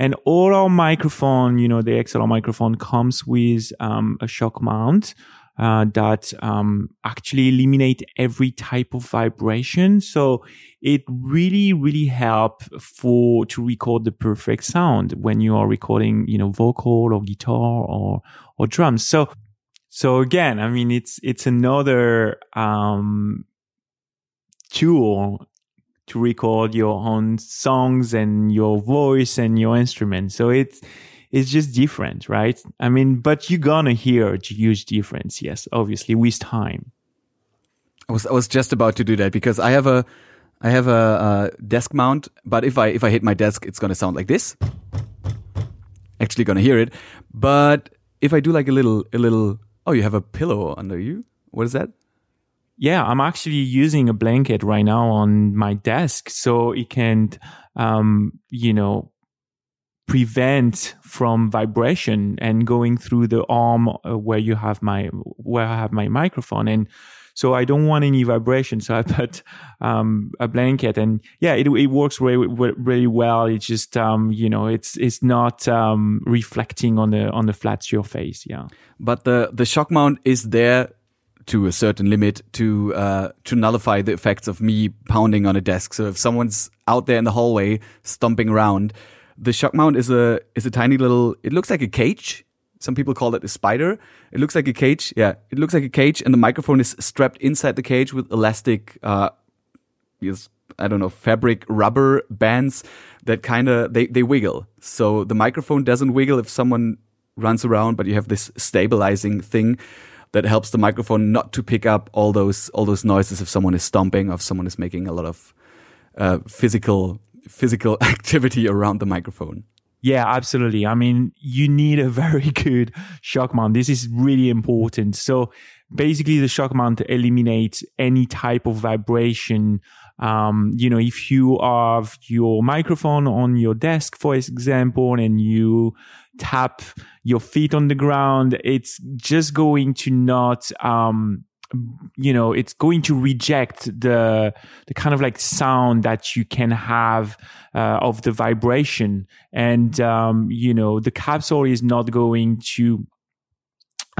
B: And all our microphone, you know, the XLR microphone comes with um, a shock mount uh, that um, actually eliminate every type of vibration. So it really, really help for to record the perfect sound when you are recording, you know, vocal or guitar or or drums. So so again, I mean, it's it's another um, tool to record your own songs and your voice and your instrument. So it's it's just different, right? I mean, but you're gonna hear a huge difference, yes, obviously with time.
A: I was I was just about to do that because I have a I have a, a desk mount, but if I if I hit my desk, it's gonna sound like this. Actually, gonna hear it, but if I do like a little a little Oh, you have a pillow under you? What is that?
B: Yeah, I'm actually using a blanket right now on my desk so it can, um, you know, prevent from vibration and going through the arm uh, where you have my where I have my microphone and so I don't want any vibration. So I (laughs) put um, a blanket, and yeah, it, it works really, really well. It's just um, you know, it's it's not um, reflecting on the on the flat surface. Yeah,
A: but the the shock mount is there to a certain limit to uh, to nullify the effects of me pounding on a desk. So if someone's out there in the hallway stomping around, the shock mount is a is a tiny little. It looks like a cage some people call it a spider. It looks like a cage. Yeah, it looks like a cage, and the microphone is strapped inside the cage with elastic, uh, I don't know, fabric rubber bands that kind of they they wiggle. So the microphone doesn't wiggle if someone runs around, but you have this stabilizing thing that helps the microphone not to pick up all those all those noises if someone is stomping or if someone is making a lot of uh, physical physical (laughs) activity around the microphone.
B: Yeah, absolutely. I mean, you need a (laughs) very good shock mount. This is really important. So basically the shock mount eliminates any type of vibration. Um, you know, if you have your microphone on your desk, for example, and you tap your feet on the ground, it's just going to not, um, you know it's going to reject the the kind of like sound that you can have uh, of the vibration. And um, you know the capsule is not going to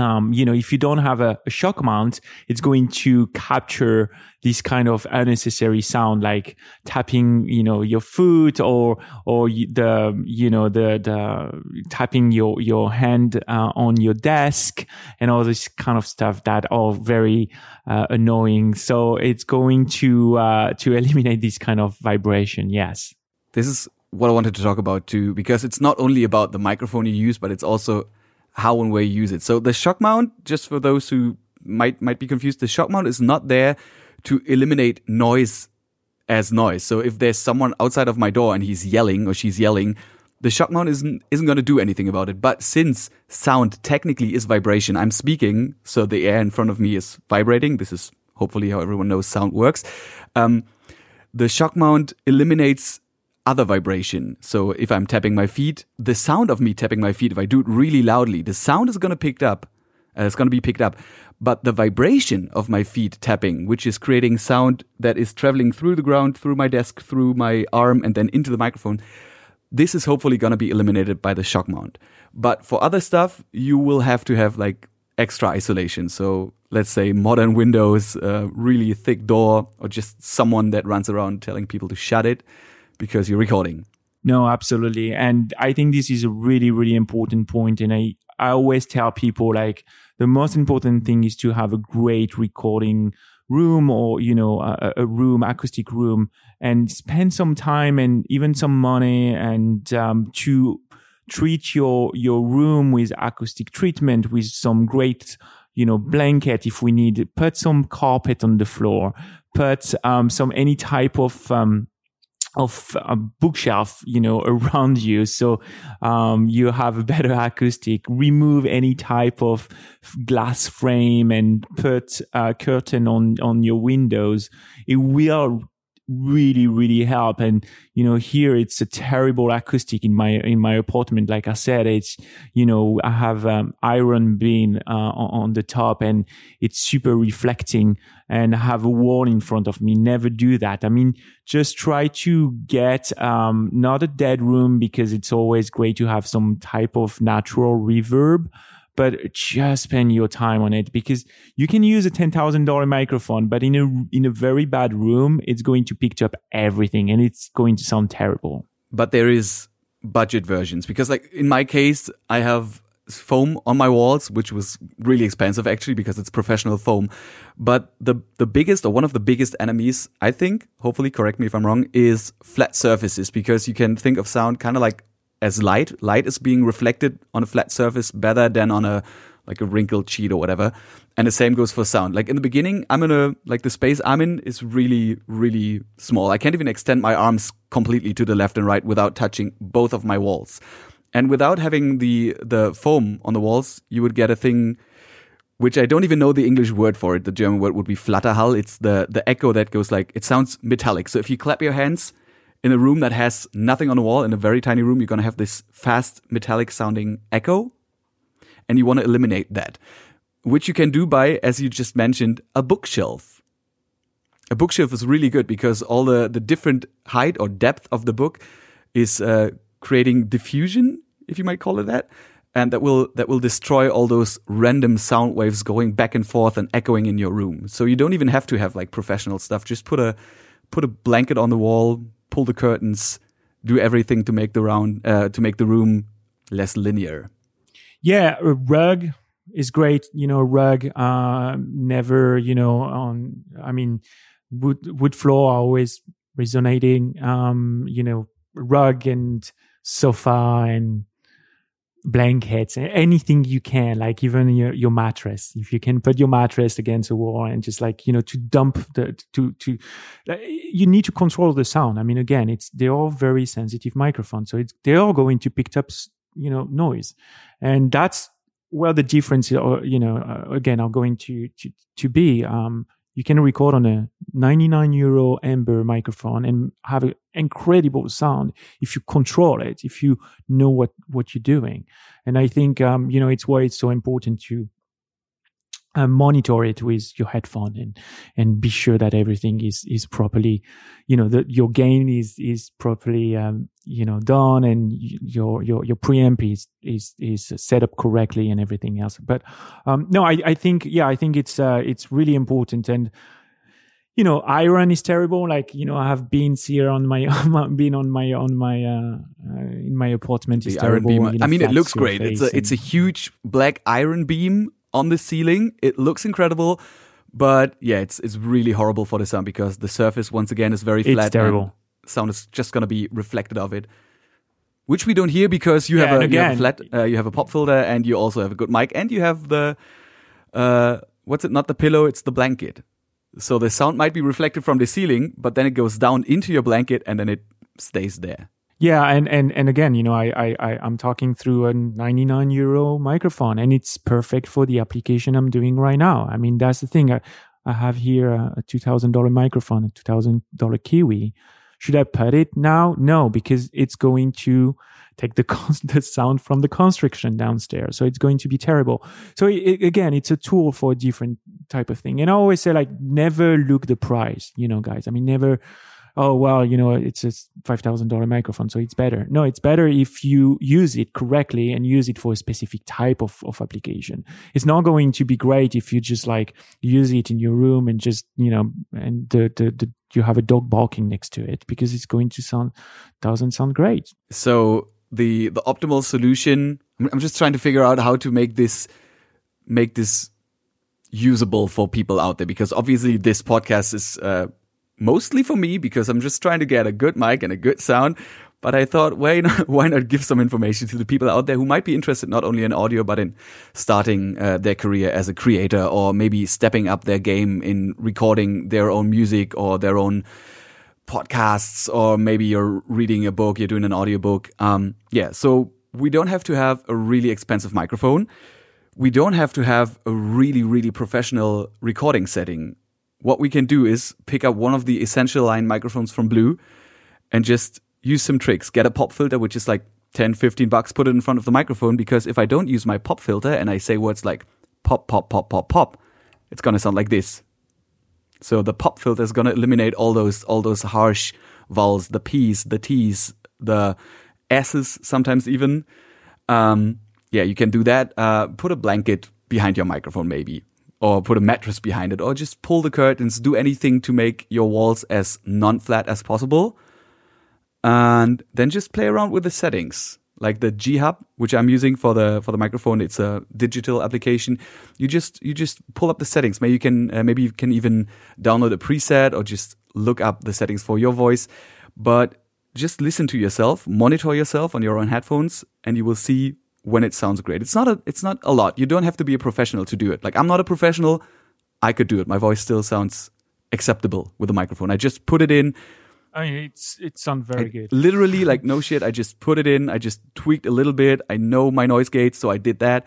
B: um, you know, if you don't have a, a, shock mount, it's going to capture this kind of unnecessary sound, like tapping, you know, your foot or or the, you know, the the tapping your your hand uh, on your desk and all this kind of stuff that are very uh, annoying. So it's going to uh, to (laughs) eliminate this kind of vibration. Yes,
A: this is what I wanted to talk about too, because it's not only about the microphone you use, but it's also how and where you use it. So the shock mount, just for those who might might be confused, the shock mount is not there to eliminate noise as noise. So if there's someone outside of my door and he's yelling or she's yelling, the shock mount isn't isn't going to do anything about it. But since sound technically is vibration, I'm speaking, so the air in front of me is vibrating. This is hopefully how everyone knows sound works. Um, the shock mount eliminates other vibration. So if I'm tapping my feet, the sound of me tapping my feet, if I do it really loudly, the sound is going to pick up. Uh, it's going to be picked up. But the vibration of my feet tapping, which is creating sound that is traveling through the ground, through my desk, through my arm, and then into the microphone, this is hopefully going to be eliminated by the shock mount. But for other stuff, you will have to have like extra isolation. So let's say modern windows, uh, really thick door, or just someone that runs around telling people to shut it because you're recording.
B: No, absolutely. And I think this is a really, really important point. And I, I always tell people like the most important thing is to have a great recording room or, you know, a, a room, acoustic room and spend some time and even some money and, um, to treat your, your room with acoustic treatment with some great, you know, blanket if we need, put some carpet on the floor, put, um, some, any type of, um, of a bookshelf, you know, (laughs) around you. So, um, you have a better acoustic, remove any type of glass frame and put a curtain on, on your windows. It will really, really help. And, you know, here it's a terrible acoustic in my, in my apartment. Like I said, it's, you know, I have, um, iron beam, uh, on, the top and it's super reflecting and I have a wall in front of me. Never do that. I mean, just try to get, um, not a dead room because it's always great to have some type of natural reverb but just spend your time on it because you can use a $10,000 microphone, but in a, in a very bad room, it's going to pick up everything and it's going to sound terrible.
A: But there is budget versions because like in my case, I have foam on my walls, which was really expensive actually because it's professional foam. But the the biggest or one of the biggest enemies, I think, hopefully correct me if I'm wrong, is flat surfaces because you can think of sound kind of like as light. Light is being reflected on a flat surface better than on a like a wrinkled sheet or whatever. And the same goes for sound. Like in the beginning, I'm in a like the space I'm in is really really small. I can't even extend my arms completely to the left and right without touching both of my walls. And without having the the foam on the walls, you would get a thing which I don't even know the English word for it. The German word would be Flatterhall. It's the the echo that goes like it sounds metallic. So if you clap your hands, in a room that has nothing on the wall, in a very tiny room, you're going to have this fast metallic sounding echo. And you want to eliminate that, which you can do by, as you just mentioned, a bookshelf. A bookshelf is really good because all the, the different height or depth of the book is uh, creating diffusion, if you might call it that. And that will that will destroy all those random sound waves going back and forth and echoing in your room. So you don't even have to have like professional stuff. Just put a put a blanket on the wall, pull the curtains, do everything to make the round uh, to make the room less linear.
C: Yeah, a rug is great. You know, rug. Uh, never. You know, on. I mean, wood wood floor always resonating. Um, you know, rug and sofa and blankets, anything you can, like even your, your mattress. If you can put your mattress against a wall and just like, you know, to dump the, to, to, you need to control the sound. I mean, again, it's, they're all very sensitive microphones. So it's, they're all going to pick up, you know, noise. And that's where the difference, uh, you know, uh, again, are going to, to, to be. Um, you can record on a 99 euro Ember microphone and have an incredible sound if you control it if you know what what you're doing. And i think um, you know it's why it's so important to uh, monitor it with your headphone and and be sure that everything is is properly you know that your gain is is properly um, you know done and your your your preamp is is is set up correctly and everything else. But um no i i think yeah i think it's uh it's really important. And you know iron is terrible. Like you know i have beans here on (laughs) my been on my on my uh, uh in my apartment.
A: The iron beam you know, i mean it looks great. It's a it's a huge black iron beam on the ceiling. It looks incredible, but yeah, it's it's really horrible for the sound because the surface once again is very flat.
C: It's terrible.
A: Sound is just gonna be reflected of it, which we don't hear because you, yeah, have, a, again, you have a flat, uh, you have a pop filter, and you also have a good mic, and you have the uh, what's it? Not the pillow, it's the blanket. So the sound might be reflected from the ceiling, but then it goes down into your blanket, and then it stays there.
C: Yeah, and and and again, you know, I I, I am talking through a 99 euro microphone, and it's perfect for the application I'm doing right now. I mean, that's the thing. I, I have here a, a two thousand dollar microphone, a two thousand dollar Kiwi. Should I put it now? No, because it's going to take the (laughs) the sound from the construction downstairs, so it's going to be terrible. So it, again, it's a tool for a different type of thing. And I always say, like, never look the price. You know, guys. I mean, never oh well you know it's a $5000 microphone so it's better. No it's better if you use it correctly and use it for a specific type of, of application. It's not going to be great if you just like use it in your room and just you know and the, the, the you have a dog barking next to it because it's going to sound doesn't sound great.
A: So the the optimal solution i'm just trying to figure out how to make this make this usable for people out there because obviously this podcast is uh, mostly for me because I'm just trying to get a good mic and a good sound. But I thought, why not, (laughs) why not give some information to the people out there who might be interested not only in audio, but in starting uh, their career as a creator or maybe stepping up their game in recording their own music or their own podcasts, or maybe you're reading a book, you're doing an audiobook. Um, yeah. So we don't have to have a really expensive microphone. We don't have to have a really, really professional recording setting what we can do is pick up one of the essential line microphones from Blue and just use some tricks. Get a pop filter, which is like 10, 15 bucks, put it in front of the microphone because if I don't use my pop filter and I say words like pop, pop, pop, pop, pop, it's going to sound like this. So the pop filter is going to eliminate all those, all those harsh vowels, the P's, the T's, the S's, sometimes even. Um, yeah, you can do that. Uh, put a blanket behind your microphone, maybe, or put a mattress behind it, or just pull the curtains, do anything to make your walls as non-flat as possible. And then just play around with the settings like the G Hub, which I'm using for the for the microphone. It's a digital application. You just you just pull up the settings. Maybe you can uh, maybe you can even download a preset or just look up the settings for your voice. But just listen to yourself, monitor yourself on your own headphones, and you will see when it sounds great. It's not a it's not a lot. You don't have to be a professional to do it. Like I'm not a professional. I could do it. My voice still sounds acceptable with a microphone. I just put it in
C: I mean, it's it sounds very
A: I
C: good.
A: Literally, like no shit. I just put it in. I just tweaked a little bit. I know my noise gates, so I did that.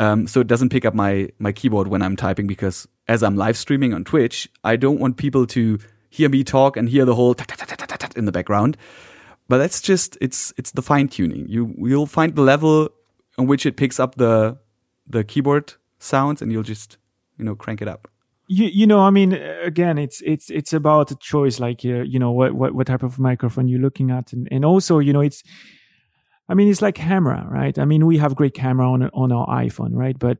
A: Um, so it doesn't pick up my my keyboard when I'm typing because as I'm live streaming on Twitch, I don't want people to hear me talk and hear the whole in the background. But that's just it's it's the fine tuning. You you'll find the level on which it picks up the the keyboard sounds, and you'll just you know crank it up.
C: You, you know i mean again it's it's it's about a choice like uh, you know what, what what type of microphone you're looking at. And, and also you know it's i mean it's like camera right? I mean we have great camera on on our iphone right? But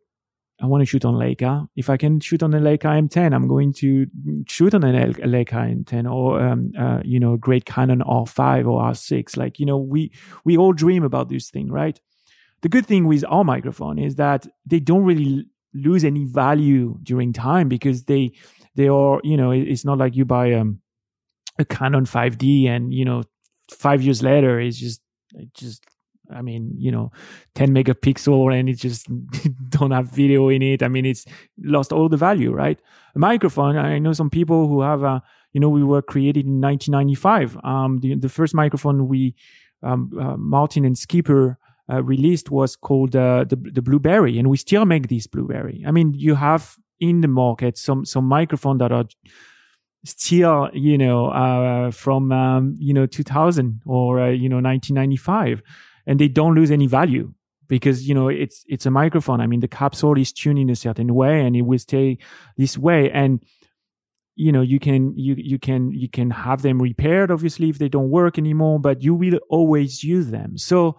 C: i want to shoot on leica. If i can shoot on a leica m10 i'm going to shoot on a leica m10 or um, uh, you know great canon r5 or r6 like you know we we all dream about this thing right the good thing with our microphone is that they don't really lose any value during time because they they are you know it's not like you buy um, a Canon 5D and you know five years later it's just it just I mean, you know, 10 megapixel and it just (laughs) don't have video in it. I mean, it's lost all the value, right? A microphone. I know some people who have a, you know, we were created in 1995. Um, the, the first microphone we, um, uh, Martin and Skipper uh, released was called uh, the the blueberry, and we still make this blueberry. I mean, you have in the market some some microphone that are still you know uh, from um, you know 2000 or uh, you know 1995, and they don't lose any value because you know it's it's a microphone. I mean, the capsule is tuned in a certain way, and it will stay this way, and you know you can you you can you can have them repaired obviously if they don't work anymore but you will always use them so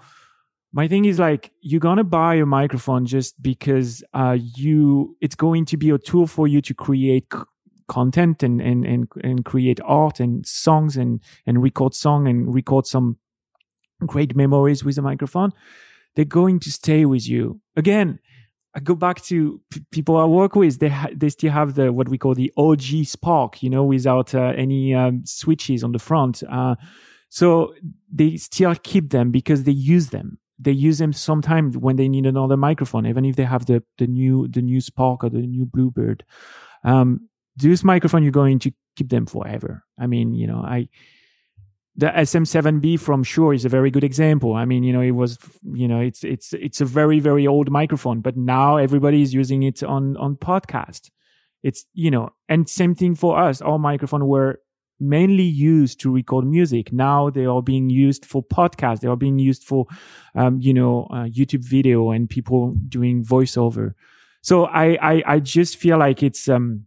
C: my thing is like you're gonna buy a microphone just because uh, you it's going to be a tool for you to create c- content and, and and and create art and songs and and record song and record some great memories with a microphone they're going to stay with you again I go back to p- people I work with. They ha- they still have the what we call the OG Spark, you know, without uh, any um, switches on the front. Uh, so they still keep them because they use them they use them sometimes when they need another microphone, even if they have the, the new the new Spark or the new Bluebird. Um, this microphone, you're going to keep them forever. I mean, you know, I the SM7B from Shure is a very good example. I mean, you know, it was, you know, it's it's it's a very very old microphone, but now everybody is using it on on podcast. It's you know, and same thing for us. Our microphone were mainly used to record music. Now they are being used for podcasts. They are being used for, um, you know, uh, YouTube video and people doing voiceover. So I, I, I just feel like it's, um,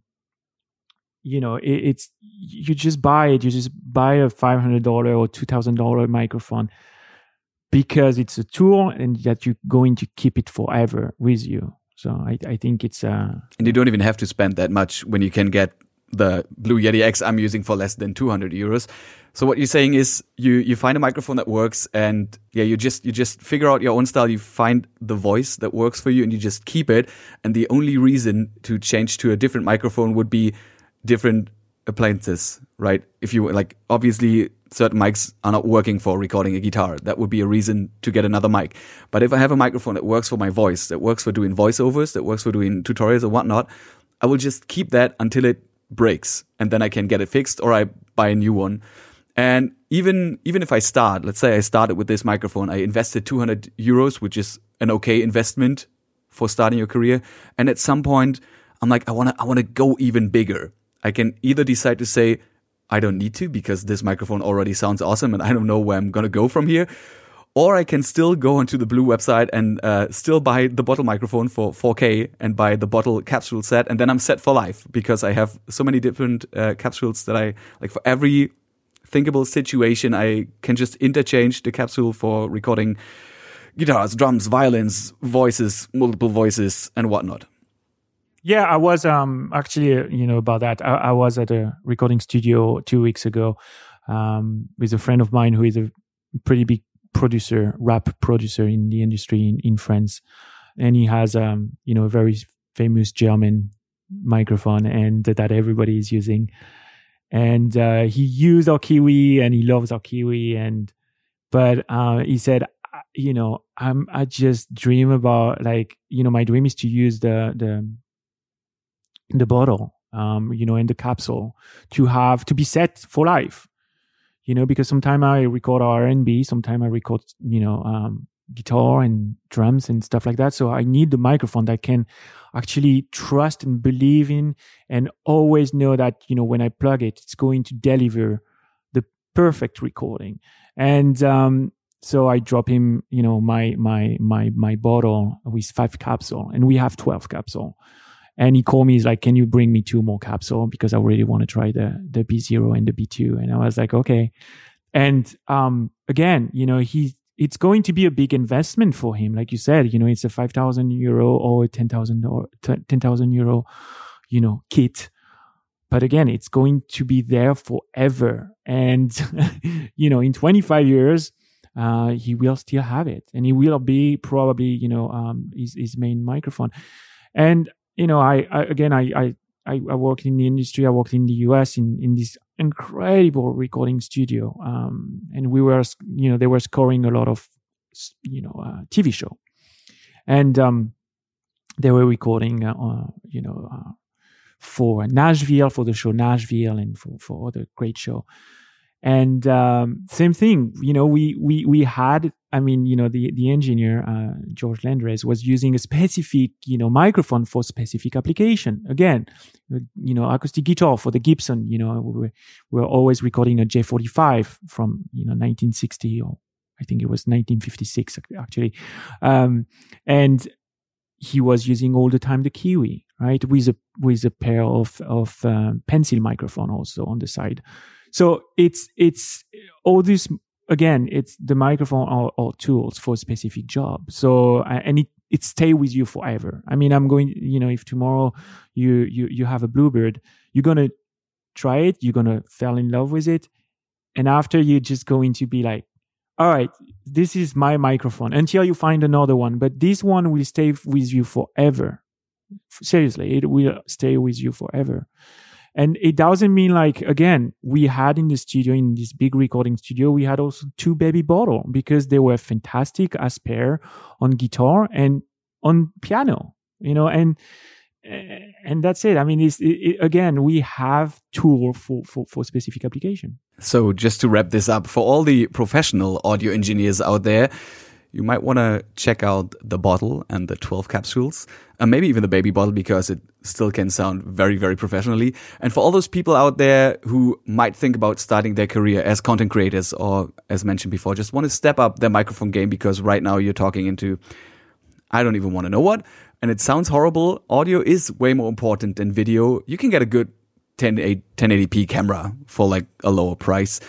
C: you know, it, it's, you just buy it. You just buy a $500 or $2,000 microphone because it's a tool and that you're going to keep it forever with you. So I, I think it's, uh,
A: and you don't even have to spend that much when you can get the Blue Yeti X I'm using for less than 200 euros. So what you're saying is you you find a microphone that works and yeah you just you just figure out your own style. You find the voice that works for you and you just keep it. And the only reason to change to a different microphone would be different appliances right? If you like obviously certain mics are not working for recording a guitar. That would be a reason to get another mic. But if I have a microphone that works for my voice that works for doing voiceovers that works for doing tutorials or whatnot I will just keep that until it breaks and then I can get it fixed or I buy a new one. And even even if I start, let's say I started with this microphone, I invested 200 euros, which is an okay investment for starting your career. And at some point, I'm like, I want to I want to go even bigger. I can either decide to say, I don't need to because this microphone already sounds awesome and I don't know where I'm going to go from here. Or I can still go onto the Blue website and uh, still buy the bottle microphone for 4K and buy the bottle capsule set. And then I'm set for life because I have so many different uh, capsules that I like for every thinkable situation. I can just interchange the capsule for recording guitars, drums, violins, voices, multiple voices, and whatnot.
C: Yeah, I was um actually uh, you know about that. I, I, was at a recording studio two weeks ago um, with a friend of mine who is a pretty big producer, rap producer in the industry in, in France, and he has um you know a very famous German microphone and that everybody is using, and uh, he used our Kiwi and he loves our Kiwi and but uh, he said you know i'm i just dream about like you know my dream is to use the the the bottle um you know in the capsule to have to be set for life you know because sometimes i record r&b sometimes i record you know um guitar and drums and stuff like that so i need the microphone that can actually trust and believe in and always know that you know when i plug it it's going to deliver the perfect recording and um so I drop him, you know, my my my my bottle with five capsule, and we have twelve capsule. And he called me, he's like, "Can you bring me two more capsule because I really want to try the the B zero and the B two. And I was like, "Okay." And um, again, you know, he it's going to be a big investment for him, like you said. You know, it's a five thousand euro or ten thousand or ten thousand euro, you know, kit but again it's going to be there forever and (laughs) you know in 25 years uh, he will still have it and he will be probably you know um, his, his main microphone and you know I, I again I, I I, worked in the industry. I worked in the US in, in this incredible recording studio. Um, and we were, you know, they were scoring a lot of, you know, uh, TV show. And, um, they were recording, uh, uh, you know, uh, for Nashville, for the show Nashville and for, for other great show and um, same thing you know we we we had i mean you know the the engineer uh, george landres was using a specific you know microphone for specific application. Again you know acoustic guitar for the gibson you know we were, we were always recording a j45 from you know 1960 or i think it was 1956 actually. Um, and he was using all the time the kiwi right with a with a pair of of um, pencil microphone also on the side. So it's it's all this again. It's the microphone or, tools for a specific job. So uh, and it it stay with you forever. I mean, I'm going. You know, if tomorrow you you you have a bluebird, you're gonna try it. You're gonna fall in love with it, and after you're just going to be like, all right, this is my microphone until you find another one. But this one will stay with you forever. Seriously, it will stay with you forever. And it doesn't mean like, again, we had in the studio, in this big recording studio, we had also two baby bottle because they were fantastic as pair on guitar and on piano, you know, and, eh, and that's it. I mean, it's, it, again, we have tool for, for, for specific application.
A: So just to wrap this up, for all the professional audio engineers out there, you might want to check out the bottle and the 12 capsules, and maybe even the baby bottle because it still can sound very, very professionally. And for all those people out there who might think about starting their career as content creators or, as mentioned before, just want to step up their microphone game because right now you're talking into, I don't even want to know what, and it sounds horrible. Audio is way more important than video. You can get a good 10, 1080p camera for like a lower price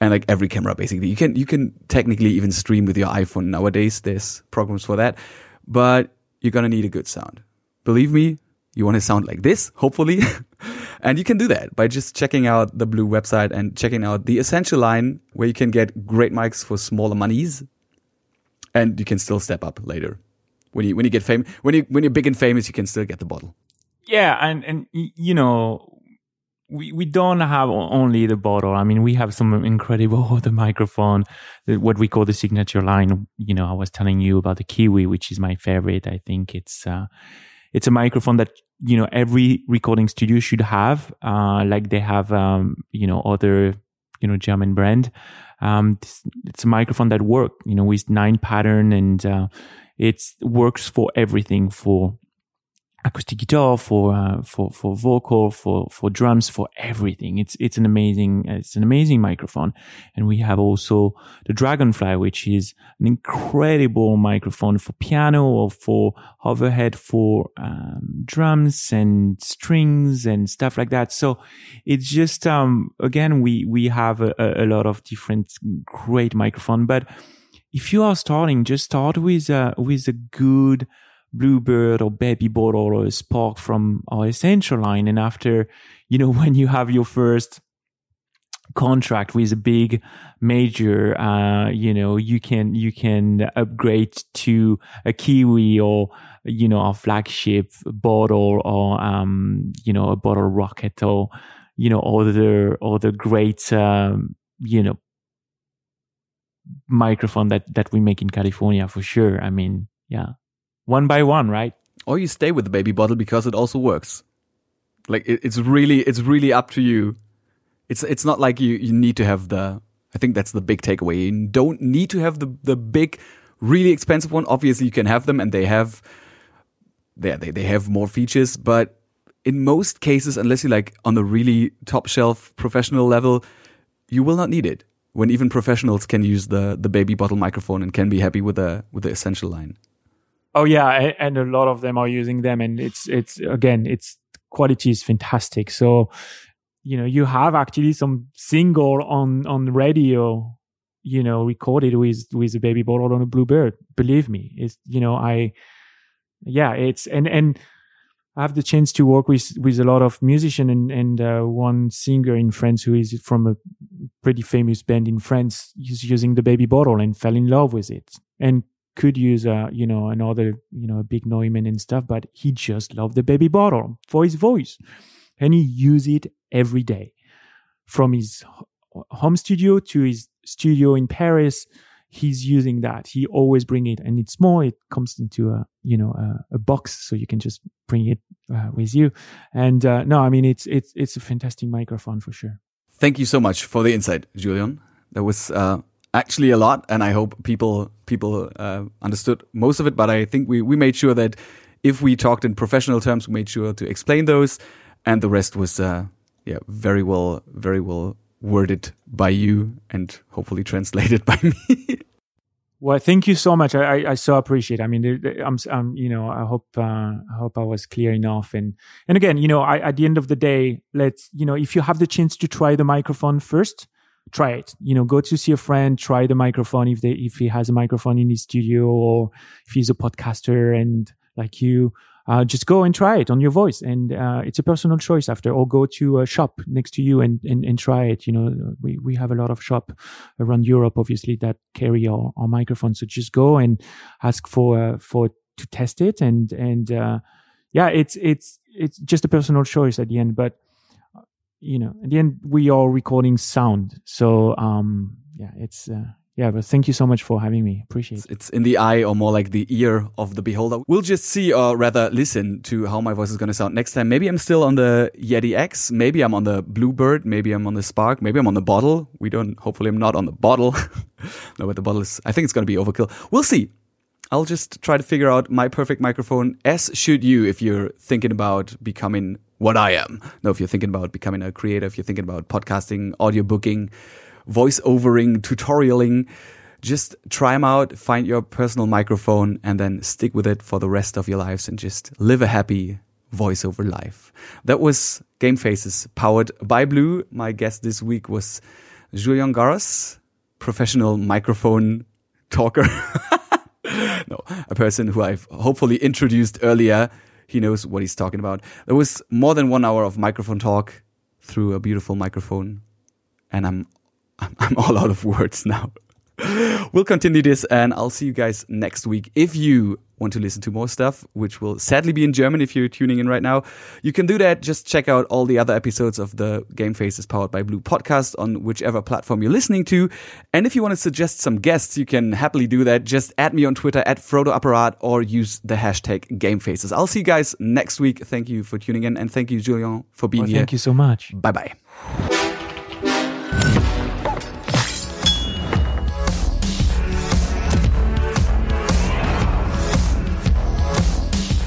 A: and like every camera basically. You can you can technically even stream with your iphone nowadays. There's programs for that. But you're gonna need a good sound. Believe me you want to sound like this hopefully. (laughs) And you can do that by just checking out the blue website and checking out the essential line where you can get great mics for smaller monies. And you can still step up later. When you when you get famous when you when you're big and famous you can still get the bottle.
B: Yeah and and you know we, we don't have only the bottle. I mean, we have some incredible (laughs) the microphone, what we call the signature line. You know, I was telling you about the Kiwi, which is my favorite. I think it's uh, it's a microphone that you know every recording studio should have, uh, like they have um, you know other you know German brand. Um, it's, it's a microphone that work you know with nine pattern and uh, it works for everything for acoustic guitar, for uh, for for vocal, for for drums, for everything. It's it's an amazing it's an amazing microphone, and we have also the Dragonfly, which is an incredible microphone for piano or for overhead for um, drums and strings and stuff like that. So it's just um, again we we have a, a lot of different great microphone, but if you are starting, just start with a, with a good Bluebird or Baby Bottle or Spark from our essential line. And after, you know, (laughs) when you have your first contract with a big major, uh, you know, you can, you can upgrade to a Kiwi or, you know, a flagship bottle or, um, you know, a bottle rocket or, you know, other, other great, um, you know, microphone that, that we make in California for sure. I mean, yeah one by one, right?
A: Or you stay with the baby bottle because it also works. Like it, it's really, it's really up to you. It's it's not like you you need to have the. I think that's the big takeaway. You don't need to have the the big, really expensive one. Obviously, you can have them, and they have. Yeah, they they have more features, but in most cases, unless you're like on the really top shelf professional level, you will not need it. When even professionals can use the the baby bottle microphone and can be happy with the with the essential line.
C: Oh yeah, and a lot of them are using them, and it's it's again, its quality is fantastic. So, you know, you have actually some single on on radio, you know, recorded with with a baby bottle on a bluebird. Believe me, it's you know, I, yeah, it's and and. I have the chance to work with with a lot of musician and and uh, one singer in France who is from a pretty famous band in France. He's using the baby bottle and fell in love with it and could use a you know another you know big Neumann and stuff, but he just loved the baby bottle for his voice, and he used it every day, from his home studio to his studio in Paris. He's using that. He always bring it, and it's small. It comes into a you know a, a box, so you can just bring it uh, with you. And uh, no, I mean it's it's it's a fantastic microphone for sure.
A: Thank you so much for the insight, Julian. That was uh, actually a lot, and I hope people people uh, understood most of it. But I think we we made sure that if we talked in professional terms, we made sure to explain those, and the rest was uh, yeah very well very well worded by you and hopefully translated (laughs) by me.
C: Well, thank you so much. I, I, I so appreciate. It. I mean, I'm, I'm, you know, I hope, uh, I hope I was clear enough. And, and again, you know, I, at the end of the day, let's, you know, if you have the chance to try the microphone first, try it. You know, go to see a friend, try the microphone if they if he has a microphone in his studio or if he's a podcaster and like you, uh, just go and try it on your voice. And uh, it's a personal choice after, or go to a shop next to you and, and, and try it. You know, we, we have a lot of shop around Europe, obviously, that carry our, our microphones. So just go and ask for, uh, for, to test it. And, and, uh, yeah, it's, it's, it's just a personal choice at the end. But you know, at the end, we are recording sound. So, um, yeah, it's, uh, yeah, but thank you so much for having me. Appreciate it.
A: It's in the eye or more like the ear of the beholder. We'll just see or rather listen to how my voice is going to sound next time. Maybe I'm still on the Yeti X. Maybe I'm on the Bluebird. Maybe I'm on the Spark. Maybe I'm on the bottle. We don't, hopefully I'm not on the bottle. (laughs) no, but the bottle is, I think it's going to be overkill. We'll see. I'll just try to figure out my perfect microphone, as should you if you're thinking about becoming what I am. Now, if you're thinking about becoming a creator, if you're thinking about podcasting, audio booking, voice overing, tutorialing, just try them out, find your personal microphone, and then stick with it for the rest of your lives and just live a happy voiceover life. That was Game Faces powered by Blue. My guest this week was Julian Garros, professional microphone talker. (laughs) no, a person who I've hopefully introduced earlier he knows what he's talking about. There was more than one hour of microphone talk through a beautiful microphone, and I'm I'm, (laughs) I'm all out of words now. (laughs) we'll continue this and I'll see you guys next week. If you want to listen to more stuff, which will sadly be in German if you're tuning in right now, you can do that. Just check out all the other episodes of the Game Faces Powered by Blue podcast on whichever platform you're listening to. And if you want to suggest some guests, you can happily do that. Just add me on Twitter at Frodo Apparat or use the hashtag Game Faces. I'll see you guys next week. Thank you for tuning in and thank you, Julian, for being
C: well,
A: here.
C: Thank you so much.
A: Bye bye.